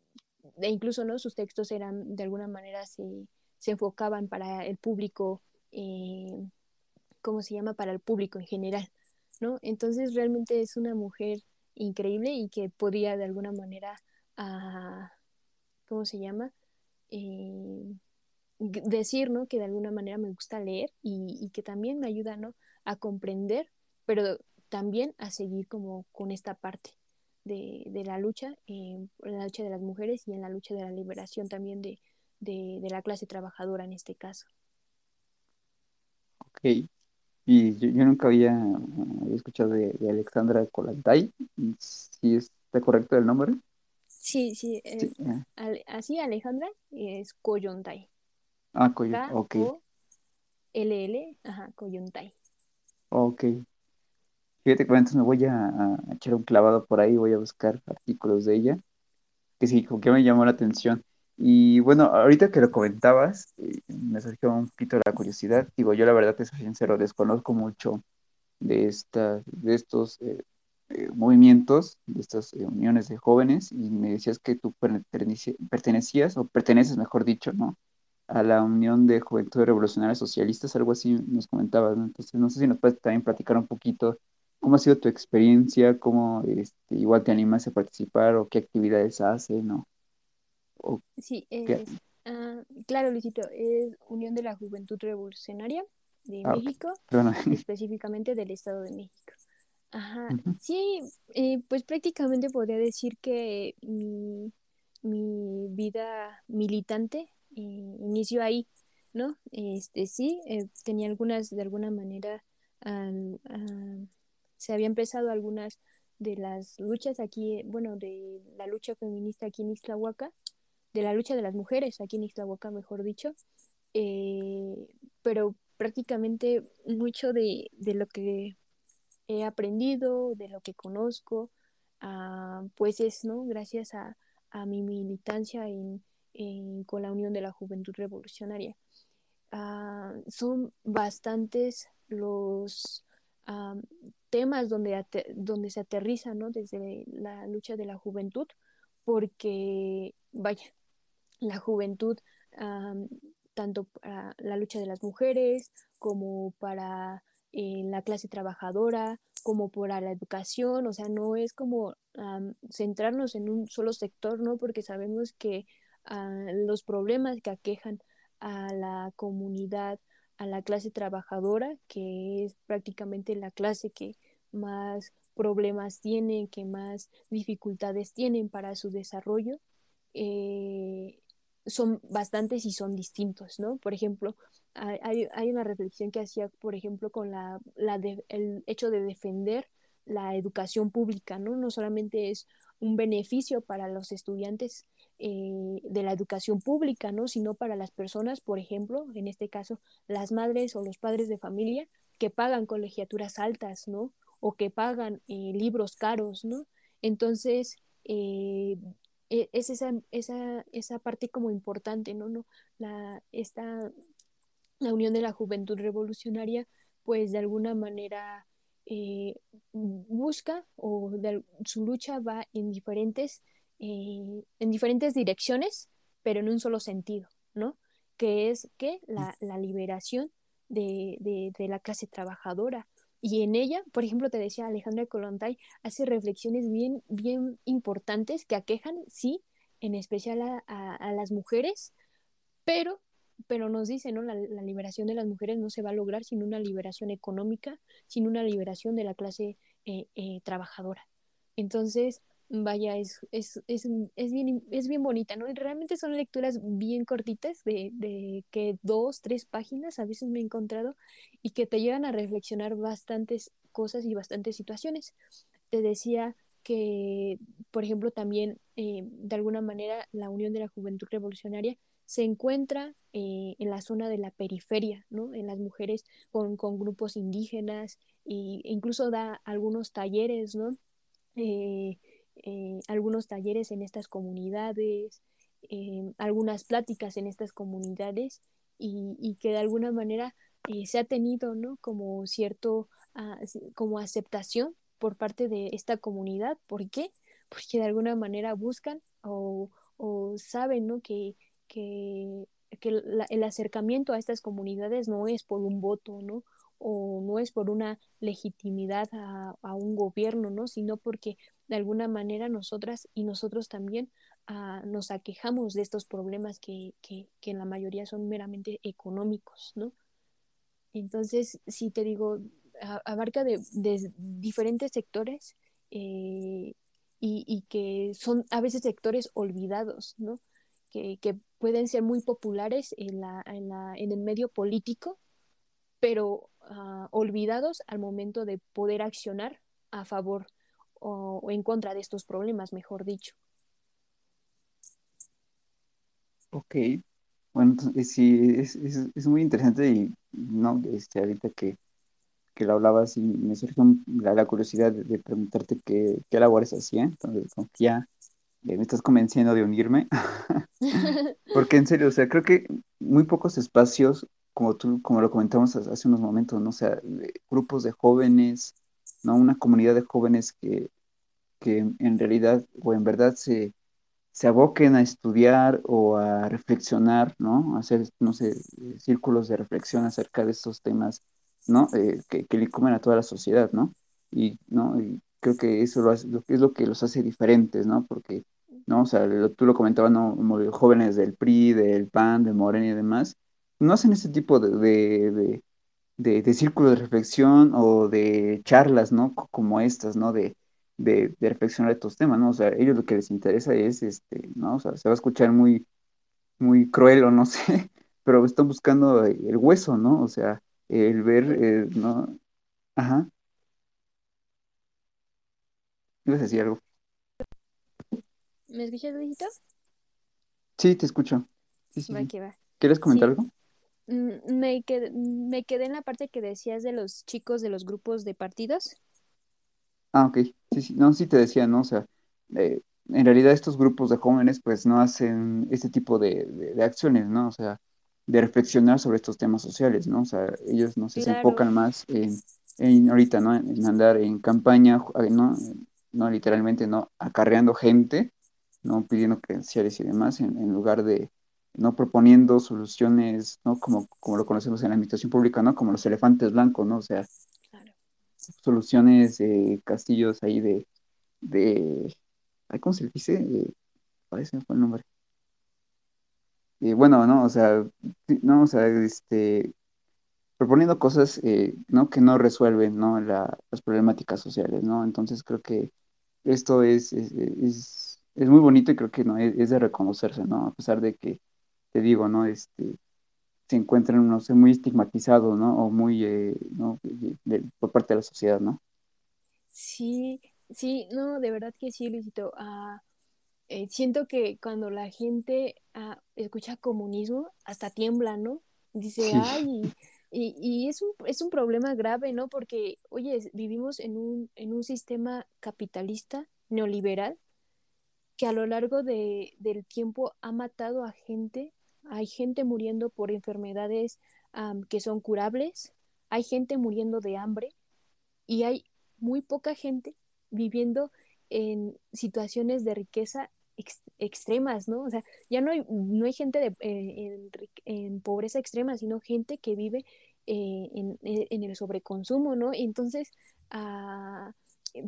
e incluso no sus textos eran de alguna manera se, se enfocaban para el público, eh, ¿cómo se llama? Para el público en general. ¿No? Entonces realmente es una mujer increíble y que podría de alguna manera, uh, ¿cómo se llama? Eh, decir, ¿no? Que de alguna manera me gusta leer y, y, que también me ayuda, ¿no? A comprender, pero también a seguir como con esta parte de, de la lucha, en la lucha de las mujeres y en la lucha de la liberación también de, de, de la clase trabajadora en este caso. Ok, y yo, yo nunca había, había, escuchado de, de Alexandra Kollontai, ¿sí está correcto el nombre? Sí, sí, Sí, ale- así Alejandra es Koyontai. ah, Coyo- ok, K-O-L-L, ajá, Koyontai. ok. Fíjate que entonces me voy a, a echar un clavado por ahí, voy a buscar artículos de ella, que sí, como que me llamó la atención. Y bueno, ahorita que lo comentabas, eh, me surgió un poquito la curiosidad. Digo, yo la verdad, te soy sincero, desconozco mucho de, esta, de estos eh, eh, movimientos, de estas uniones de jóvenes, y me decías que tú pertenecías, o perteneces, mejor dicho, ¿no? A la Unión de Juventud Revolucionaria Socialistas, algo así nos comentabas, ¿no? Entonces, no sé si nos puedes también platicar un poquito cómo ha sido tu experiencia, cómo este, igual te animas a participar, o qué actividades hacen, ¿no? Sí, es, ah, claro, Luisito, es Unión de la Juventud Revolucionaria de Ah, México, <laughs> específicamente del Estado de México. Ajá, sí, eh, pues prácticamente podría decir que mi, mi vida militante eh, inició ahí, ¿no? Este, sí, eh, tenía algunas, de alguna manera, se había empezado algunas de las luchas aquí, bueno, de la lucha feminista aquí en Ixtlahuaca, de la lucha de las mujeres aquí en Ixtlahuaca, mejor dicho, eh, pero prácticamente mucho de, de lo que he aprendido, de lo que conozco, ah, pues es, ¿no? Gracias a, a mi militancia con la Unión de la Juventud Revolucionaria. Ah, son bastantes los ah, temas donde, donde se aterriza, ¿no? Desde la lucha de la juventud, porque, vaya, la juventud, am, tanto para la lucha de las mujeres como para eh, la clase trabajadora, como para la educación, o sea, no es como am, centrarnos en un solo sector, ¿no? Porque sabemos que ah, los problemas que aquejan a la comunidad, a la clase trabajadora, que es prácticamente la clase que más problemas tiene, que más dificultades tienen para su desarrollo, eh, son bastantes y son distintos, ¿no? Por ejemplo, hay, una reflexión que hacía, por ejemplo, con la, la de, el hecho de defender la educación pública, ¿no? No solamente es un beneficio para los estudiantes eh, de la educación pública, ¿no? Sino para las personas, por ejemplo, en este caso, las madres o los padres de familia que pagan colegiaturas altas, ¿no? O que pagan eh, libros caros, ¿no? Entonces, eh, es esa, esa, esa parte como importante, ¿no? ¿no? La, esta, la unión de la juventud revolucionaria, pues de alguna manera eh, busca o de, su lucha va en diferentes, eh, en diferentes direcciones, pero en un solo sentido, ¿no? Que es que la, la liberación de, de, de la clase trabajadora, y en ella, por ejemplo, te decía Alejandra Kollontai, hace reflexiones bien, bien importantes que aquejan, sí, en especial a, las mujeres, pero, pero nos dice, ¿no? La, la, liberación de las mujeres no se va a lograr sin una liberación económica, sin una liberación de la clase eh, eh, trabajadora. Entonces, vaya, es, es, es, es, bien, es bien bonita, ¿no? Realmente son lecturas bien cortitas, de, de que dos, tres páginas a veces me he encontrado, y que te llevan a reflexionar bastantes cosas y bastantes situaciones. Te decía que, por ejemplo, también eh, de alguna manera la Unión de la Juventud Revolucionaria se encuentra eh, en la zona de la periferia, ¿no? En las mujeres con, con grupos indígenas e incluso da algunos talleres, ¿no? Eh, eh, algunos talleres en estas comunidades, eh, algunas pláticas en estas comunidades y, y que de alguna manera eh, se ha tenido ¿no? como cierto, uh, como aceptación por parte de esta comunidad. ¿Por qué? Porque de alguna manera buscan o, o saben ¿no? que, que, que la, el acercamiento a estas comunidades no es por un voto, ¿no? o no es por una legitimidad a, a, un gobierno, ¿no? sino porque de alguna manera nosotras y nosotros también uh, nos aquejamos de estos problemas que, que, que, en la mayoría son meramente económicos, ¿no? Entonces, si te digo, abarca de, diferentes sectores eh, y, y, que son a veces sectores olvidados, ¿no? Que, que pueden ser muy populares en, la, en, la, en el medio político, pero uh, olvidados al momento de poder accionar a favor o, o, en contra de estos problemas, mejor dicho. Ok, bueno, sí, es, es, es muy interesante y no, este, ahorita que, que lo hablabas y me surgió la, la curiosidad de, de, preguntarte qué, qué labores hacía, entonces como que ya eh, me estás convenciendo de unirme, <laughs> porque en serio, o sea, creo que muy pocos espacios, como tú, como lo comentamos hace unos momentos, ¿no? O sea, grupos de jóvenes, ¿no? Una comunidad de jóvenes que, que en realidad o en verdad se, se aboquen a estudiar o a reflexionar, ¿no? Hacer, no sé, círculos de reflexión acerca de estos temas, ¿no? Eh, que, que le comen a toda la sociedad, ¿no? Y, ¿no? Creo que eso es lo que los hace diferentes, ¿no? Porque, ¿no? O sea, lo, tú lo comentabas, ¿no? Jóvenes del PRI, del PAN, de Morena y demás, no hacen ese tipo de, de, de círculos de reflexión o de charlas, ¿no? Como estas, ¿no? De, de, de, reflexionar estos temas, ¿no? O sea, ellos lo que les interesa es, este, ¿no? O sea, se va a escuchar muy, muy cruel o no <laughs> sé, pero están buscando el hueso, ¿no? O sea, el ver, eh, ¿no? Ajá. ¿Ibas a decir algo? ¿Me escuchas, Luisito? Sí, te escucho. Sí, sí, va que va. ¿Quieres comentar Sí. algo? Me quedé, me quedé en la parte que decías de los chicos de los grupos de partidos. Ah, ok. Sí, sí. No, sí te decía, ¿no? O sea, eh, en realidad estos grupos de jóvenes pues no hacen este tipo de, de, de acciones, ¿no? O sea, de reflexionar sobre estos temas sociales, ¿no? O sea, ellos no sé, se enfocan más en, en ahorita, ¿no? En andar en campaña, ¿no? No literalmente, ¿no? Acarreando gente, ¿no? Pidiendo credenciales y demás, en, en lugar de, ¿no? Proponiendo soluciones, ¿no? Como, como lo conocemos en la administración pública, ¿no? Como los elefantes blancos, ¿no? O sea, claro. soluciones, eh, castillos ahí de, de, ¿cómo se le dice? Eh, ay, se me fue el nombre. Eh, bueno, ¿no? O sea, no, o sea, este, proponiendo cosas, eh, ¿no? Que no resuelven, ¿no? La, las problemáticas sociales, ¿no? Entonces creo que esto es, es, es, es muy bonito y creo que, ¿no? Es, es de reconocerse, ¿no? A pesar de que, te digo, ¿no? Este, se encuentran, no sé, muy estigmatizados, ¿no? O muy, eh, ¿no? De- de- por parte de la sociedad, ¿no? Sí, sí, no, de verdad que sí, Luisito. Eh, siento que cuando la gente ah, escucha comunismo, hasta tiembla, ¿no? Dice, Sí, ay, y, y, es un, es un problema grave, ¿no? Porque, oye, vivimos en un, en un sistema capitalista neoliberal que a lo largo de, del tiempo ha matado a gente. Hay gente muriendo por enfermedades am, que son curables, hay gente muriendo de hambre y hay muy poca gente viviendo en situaciones de riqueza ex extremas, ¿no? O sea, ya no hay, no hay gente de, en, pobreza extrema, sino gente que vive eh, en, en, el sobreconsumo, ¿no? Entonces, uh,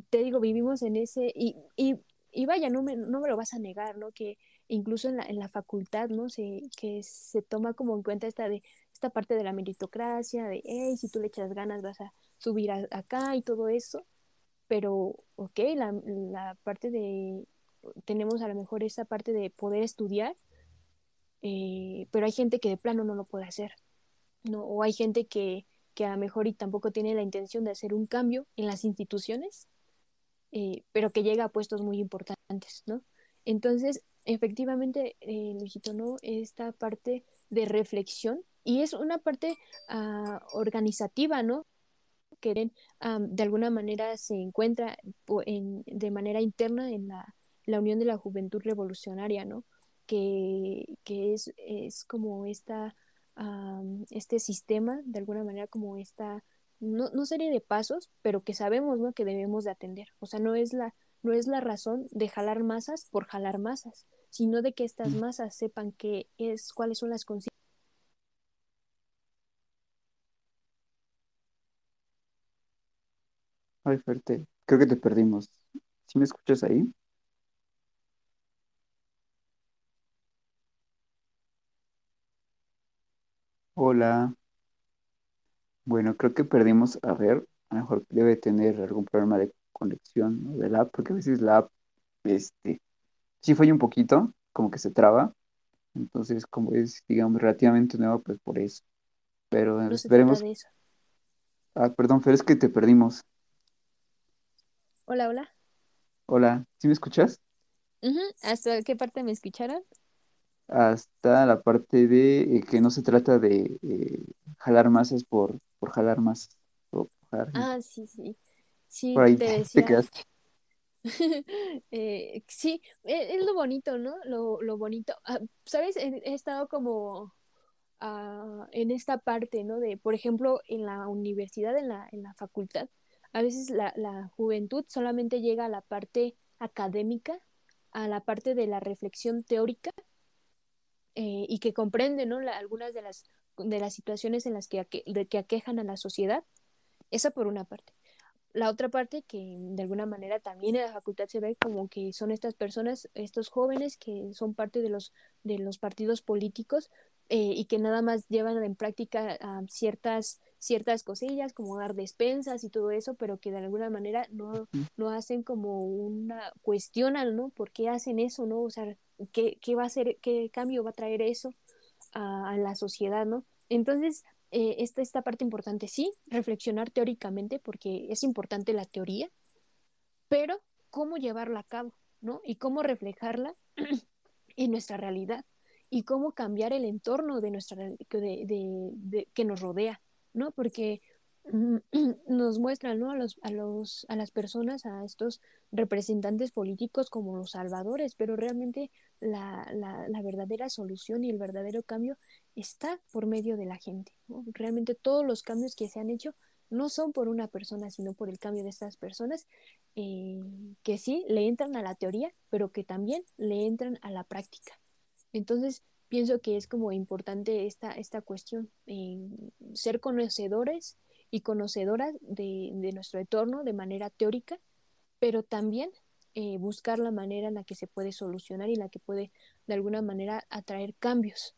te digo, vivimos en ese, y, y, y vaya, no me, no me, lo vas a negar, ¿no? Que incluso en la, en la facultad, ¿no? Se, que se toma como en cuenta esta, de, esta parte de la meritocracia, de, hey, si tú le echas ganas vas a subir a, acá y todo eso, pero, ok, la, la, parte de, tenemos a lo mejor esa parte de poder estudiar, eh, pero hay gente que de plano no lo puede hacer, ¿no? O hay gente que, que a lo mejor y tampoco tiene la intención de hacer un cambio en las instituciones, eh, pero que llega a puestos muy importantes, ¿no? Entonces, efectivamente, eh, ¿no? Esta parte de reflexión, y es una parte uh, organizativa, ¿no? que um, de alguna manera se encuentra en, de manera interna en la, la, Unión de la Juventud Revolucionaria, ¿no? Que, que es, es, como esta, um, este sistema, de alguna manera como esta, no, no, serie de pasos, pero que sabemos, ¿no? Que debemos de atender. O sea, no es la, no es la razón de jalar masas por jalar masas, sino de que estas masas sepan qué es, cuáles son las consecuencias Ay, fuerte. Creo que te perdimos. ¿Sí me escuchas ahí? Hola. Bueno, creo que perdimos, a ver, a lo mejor debe tener algún problema de conexión ¿no? de la app, porque a veces la app, este, sí falla un poquito, como que se traba. Entonces, como es, digamos, relativamente nuevo, pues por eso. Pero esperemos. eso. Ah, perdón, Fer, es que te perdimos. Hola, hola. Hola, ¿sí me escuchas? ¿Hasta qué parte me escucharon? Hasta la parte de eh, que no se trata de eh, jalar masas por, por jalar masas. o jalar. Ah, sí, sí. Por Sí, ahí te <laughs> te decía. quedaste. <laughs> Eh, sí, e- es lo bonito, ¿no? Lo, lo bonito. Ah, ¿sabes? He, he estado como ah, en esta parte, ¿no? De, por ejemplo, en la universidad, en la, en la facultad, a veces la, la juventud solamente llega a la parte académica, a la parte de la reflexión teórica eh, y que comprende, ¿no? La- algunas de las, de las situaciones en las que, aque- de que aquejan a la sociedad. Esa por una parte. La otra parte que de alguna manera también en la facultad se ve como que son estas personas, estos jóvenes que son parte de los, de los partidos políticos eh, y que nada más llevan en práctica ah, ciertas, ciertas cosillas como dar despensas y todo eso, pero que de alguna manera no, no hacen como una cuestionan, ¿no? ¿Por qué hacen eso, no? O sea, ¿qué, qué va a hacer, qué cambio va a traer eso a, a la sociedad, ¿no? Entonces, eh, esta, esta parte importante, sí, reflexionar teóricamente, porque es importante la teoría, pero cómo llevarla a cabo, ¿no? Y cómo reflejarla <clears throat> en nuestra realidad y cómo cambiar el entorno de nuestra de, de, que nos rodea, ¿no? Porque mm, <clears throat> nos muestran ¿no? a, los, a, los, a las personas, a estos representantes políticos como los salvadores, pero realmente la, la, la verdadera solución y el verdadero cambio está por medio de la gente. Realmente todos los cambios que se han hecho no son por una persona, sino por el cambio de estas personas eh, que sí le entran a la teoría, pero que también le entran a la práctica. Entonces, pienso que es como importante esta, esta cuestión, ser conocedores y conocedoras de, de, nuestro entorno de manera teórica, pero también eh, buscar la manera en la que se puede solucionar y la que puede de alguna manera atraer cambios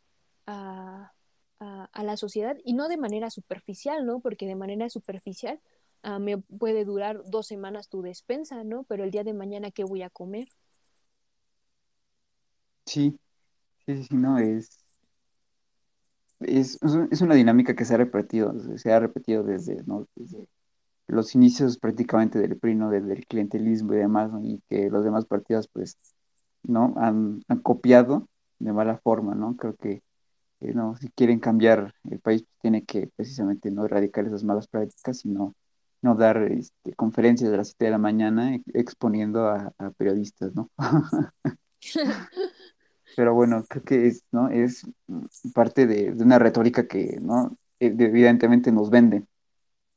a, a, la sociedad y no de manera superficial, ¿no? Porque de manera superficial uh, me puede durar dos semanas tu despensa, ¿no? Pero el día de mañana, ¿qué voy a comer? Sí, sí, sí, no, es, es, es una dinámica que se ha repetido, se ha repetido desde, ¿no? desde los inicios prácticamente del PRI, ¿no? Desde el clientelismo y demás, y que los demás partidos, pues, ¿no? Han, han copiado de mala forma, ¿no? Creo que, eh, no, si quieren cambiar el país, pues, tiene que precisamente no erradicar esas malas prácticas, sino no dar este, conferencias de las 7 de la mañana exponiendo a, a periodistas, ¿no? <laughs> Pero bueno, creo que es, ¿no? Es parte de, de una retórica que, ¿no? Evidentemente nos venden,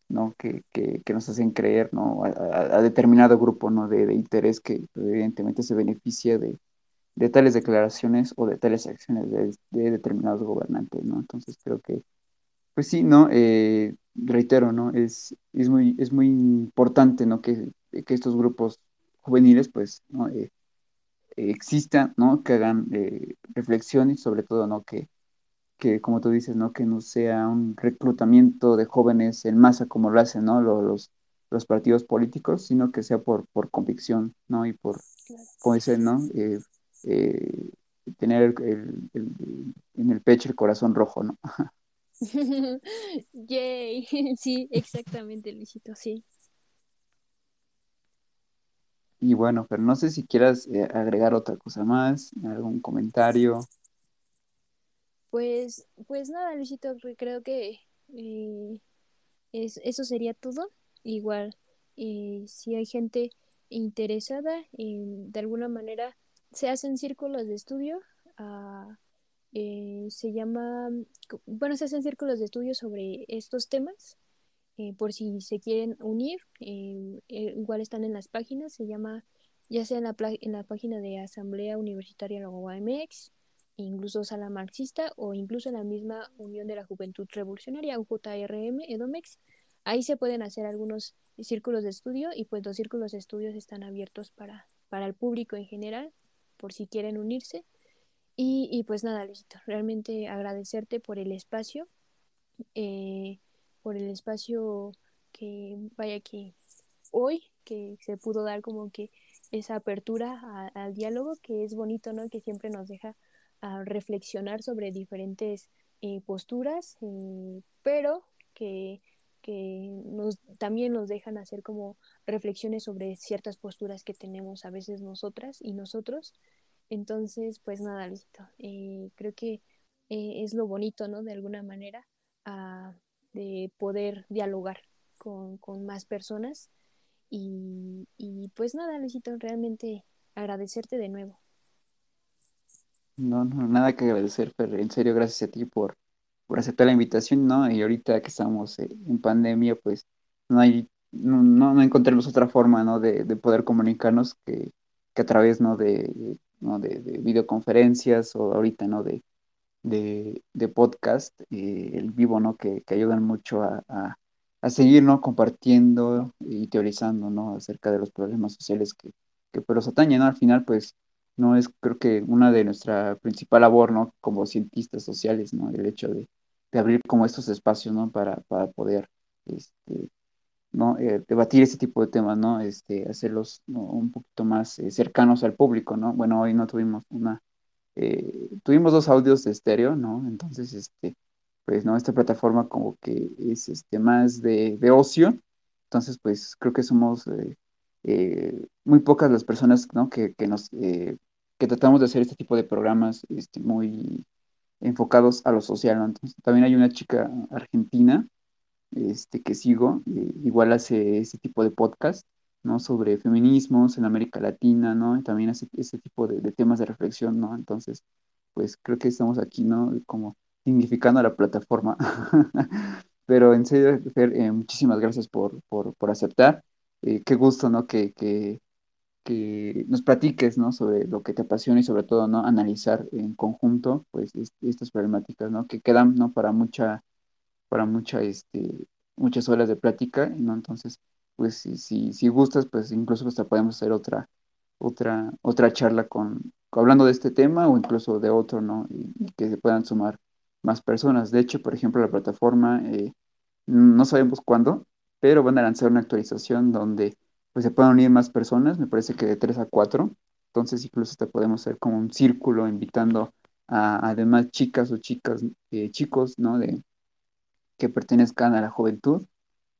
¿no? Que, que, que, nos hacen creer, ¿no? A, a, a determinado grupo, ¿no? De, de, interés que evidentemente se beneficia de, de tales declaraciones o de tales acciones de, de determinados gobernantes, ¿no? Entonces creo que, pues sí, ¿no? Eh, reitero, ¿no? Es, es, muy, es muy importante, ¿no? Que, que estos grupos juveniles, pues, ¿no? Eh, existan, ¿no? Que hagan eh, reflexión y sobre todo, ¿no? Que, que, como tú dices, ¿no? Que no sea un reclutamiento de jóvenes en masa como lo hacen, ¿no? Los, los partidos políticos, sino que sea por, por convicción, ¿no? Y por, como ¿no? Eh, eh, tener el, el, el, en el pecho el corazón rojo, ¿no? <laughs> <laughs> Yay, <laughs> sí, exactamente, Luisito, sí. Y bueno, pero no sé si quieras eh, agregar otra cosa más, algún comentario. Pues, pues nada, Luisito, creo que eh, es, eso sería todo. Igual, eh, si hay gente interesada, de alguna manera se hacen círculos de estudio. Uh, se llama, bueno, se hacen círculos de estudio sobre estos temas. Eh, por si se quieren unir, eh, eh, igual están en las páginas, se llama ya sea en la, en la página de Asamblea Universitaria la UAMX, incluso Sala Marxista o incluso en la misma Unión de la Juventud Revolucionaria, UJRM, EDOMEX. ahí se pueden hacer algunos círculos de estudio y pues los círculos de estudios están abiertos para, para el público en general, por si quieren unirse. Y, y pues nada, Luisito, realmente agradecerte por el espacio, eh, por el espacio que vaya que hoy, que se pudo dar como que esa apertura al diálogo, que es bonito, ¿no? Que siempre nos deja a reflexionar sobre diferentes eh, posturas, eh, pero que, que nos, también nos dejan hacer como reflexiones sobre ciertas posturas que tenemos a veces nosotras y nosotros. Entonces, pues nada, listo. Eh, creo que es lo bonito, ¿no? De alguna manera, a, de poder dialogar con, con más personas. Y, y, pues nada, Luisito, realmente agradecerte de nuevo. No, no, nada que agradecer, pero en serio, gracias a ti por, por aceptar la invitación, ¿no? Y ahorita que estamos eh, en pandemia, pues no hay, no, no, encontramos otra forma, ¿no? De, de poder comunicarnos que, a través, ¿no? De, ¿no? De, de, videoconferencias o ahorita, ¿no? De, de, podcast, eh, el vivo, ¿no? Que, que ayudan mucho a, a, a, seguir, ¿no? Compartiendo y teorizando, ¿no? Acerca de los problemas sociales que, que pues, los atañen, ¿no? Al final, pues, no es, creo que, una de nuestra principal labor, ¿no? Como cientistas sociales, ¿no? El hecho de, de abrir como estos espacios, ¿no? Para, para poder, este, ¿no? Eh, debatir este tipo de temas, ¿no? Este, hacerlos un poquito más eh, cercanos al público, ¿no? Bueno, hoy no tuvimos una, eh, tuvimos dos audios de estéreo, ¿no? Entonces, este, pues, ¿no? Esta plataforma como que es, este, más de, de ocio, entonces, pues, creo que somos muy pocas las personas, ¿no? Que, que nos, que tratamos de hacer este tipo de programas, este, muy enfocados a lo social, ¿no? Entonces, también hay una chica argentina este, que sigo, eh, igual hace ese tipo de podcast, ¿no? Sobre feminismos en América Latina, ¿no? También hace ese tipo de, temas de reflexión, ¿no? Entonces, pues creo que estamos aquí, ¿no? Como significando la plataforma. <laughs> Pero en serio, eh, muchísimas gracias por, por, por aceptar. Eh, qué gusto, ¿no? Que, que, que nos platiques, ¿no? Sobre lo que te apasiona y sobre todo, ¿no? Analizar en conjunto, pues, estas problemáticas, ¿no? Que quedan, ¿no? Para mucha, para mucha, este, muchas horas de plática, ¿no? Entonces, pues, si, si, si gustas, pues, incluso hasta podemos hacer otra, otra, otra charla con, hablando de este tema o incluso de otro, ¿no? Y, y que se puedan sumar más personas. De hecho, por ejemplo, la plataforma, eh, no sabemos cuándo, pero van a lanzar una actualización donde pues se pueden unir más personas, me parece que de 3 a 4, entonces incluso te podemos hacer como un círculo invitando a además chicas o chicas, eh, chicos, ¿no? De, que pertenezcan a la juventud,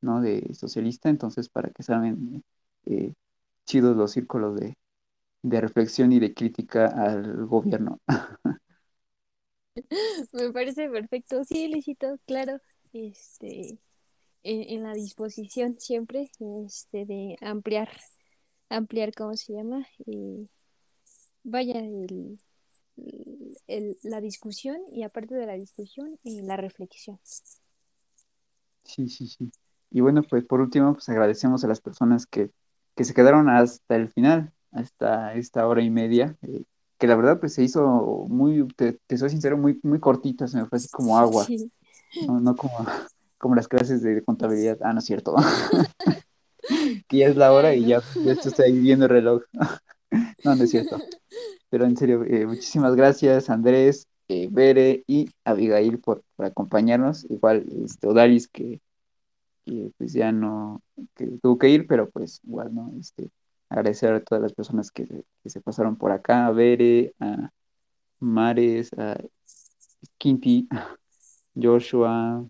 ¿no? De socialista, entonces para que saben eh, chidos los círculos de, de reflexión y de crítica al gobierno. <laughs> <laughs> Me parece perfecto. Sí, Luisito, claro. Este, en, en, la disposición siempre este, de ampliar, ampliar, ¿cómo se llama? Y vaya, el, el, la discusión y aparte de la discusión, y la reflexión. Sí, sí, sí. Y bueno, pues por último, pues agradecemos a las personas que, que se quedaron hasta el final, hasta esta hora y media, eh, que la verdad pues se hizo muy, te, te, soy sincero, muy, muy cortita, se me fue así como agua, sí. no, no como como las clases de contabilidad. Ah, no es cierto. <laughs> <laughs> que ya es la hora y ya, ya estoy viendo el reloj. <laughs> no, no es cierto. Pero en serio, eh, muchísimas gracias Andrés, eh, Bere y Abigail por, por acompañarnos. Igual este, Odalis que, que, pues ya no, que tuvo que ir, pero pues igual, ¿no? Este, agradecer a todas las personas que, que se pasaron por acá, a Bere, a Mares, a Quinti, Joshua,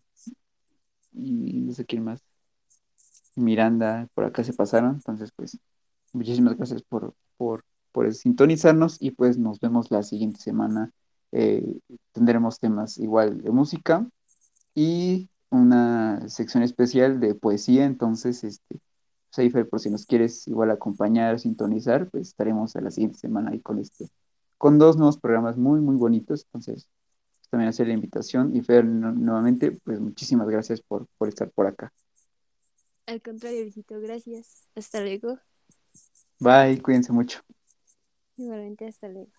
y no sé quién más. Miranda, por acá se pasaron. Entonces, pues, muchísimas gracias por, por, por sintonizarnos y pues nos vemos la siguiente semana. Eh, tendremos temas igual de música y una sección especial de poesía. Entonces, este, Seifer, por si nos quieres igual acompañar, sintonizar, pues estaremos a la siguiente semana ahí con este, con dos nuevos programas muy, muy bonitos. Entonces, también hacer la invitación. Y Fer, nuevamente, pues muchísimas gracias por, por estar por acá. Al contrario, visito, gracias. Hasta luego. Bye, cuídense mucho. Igualmente, hasta luego.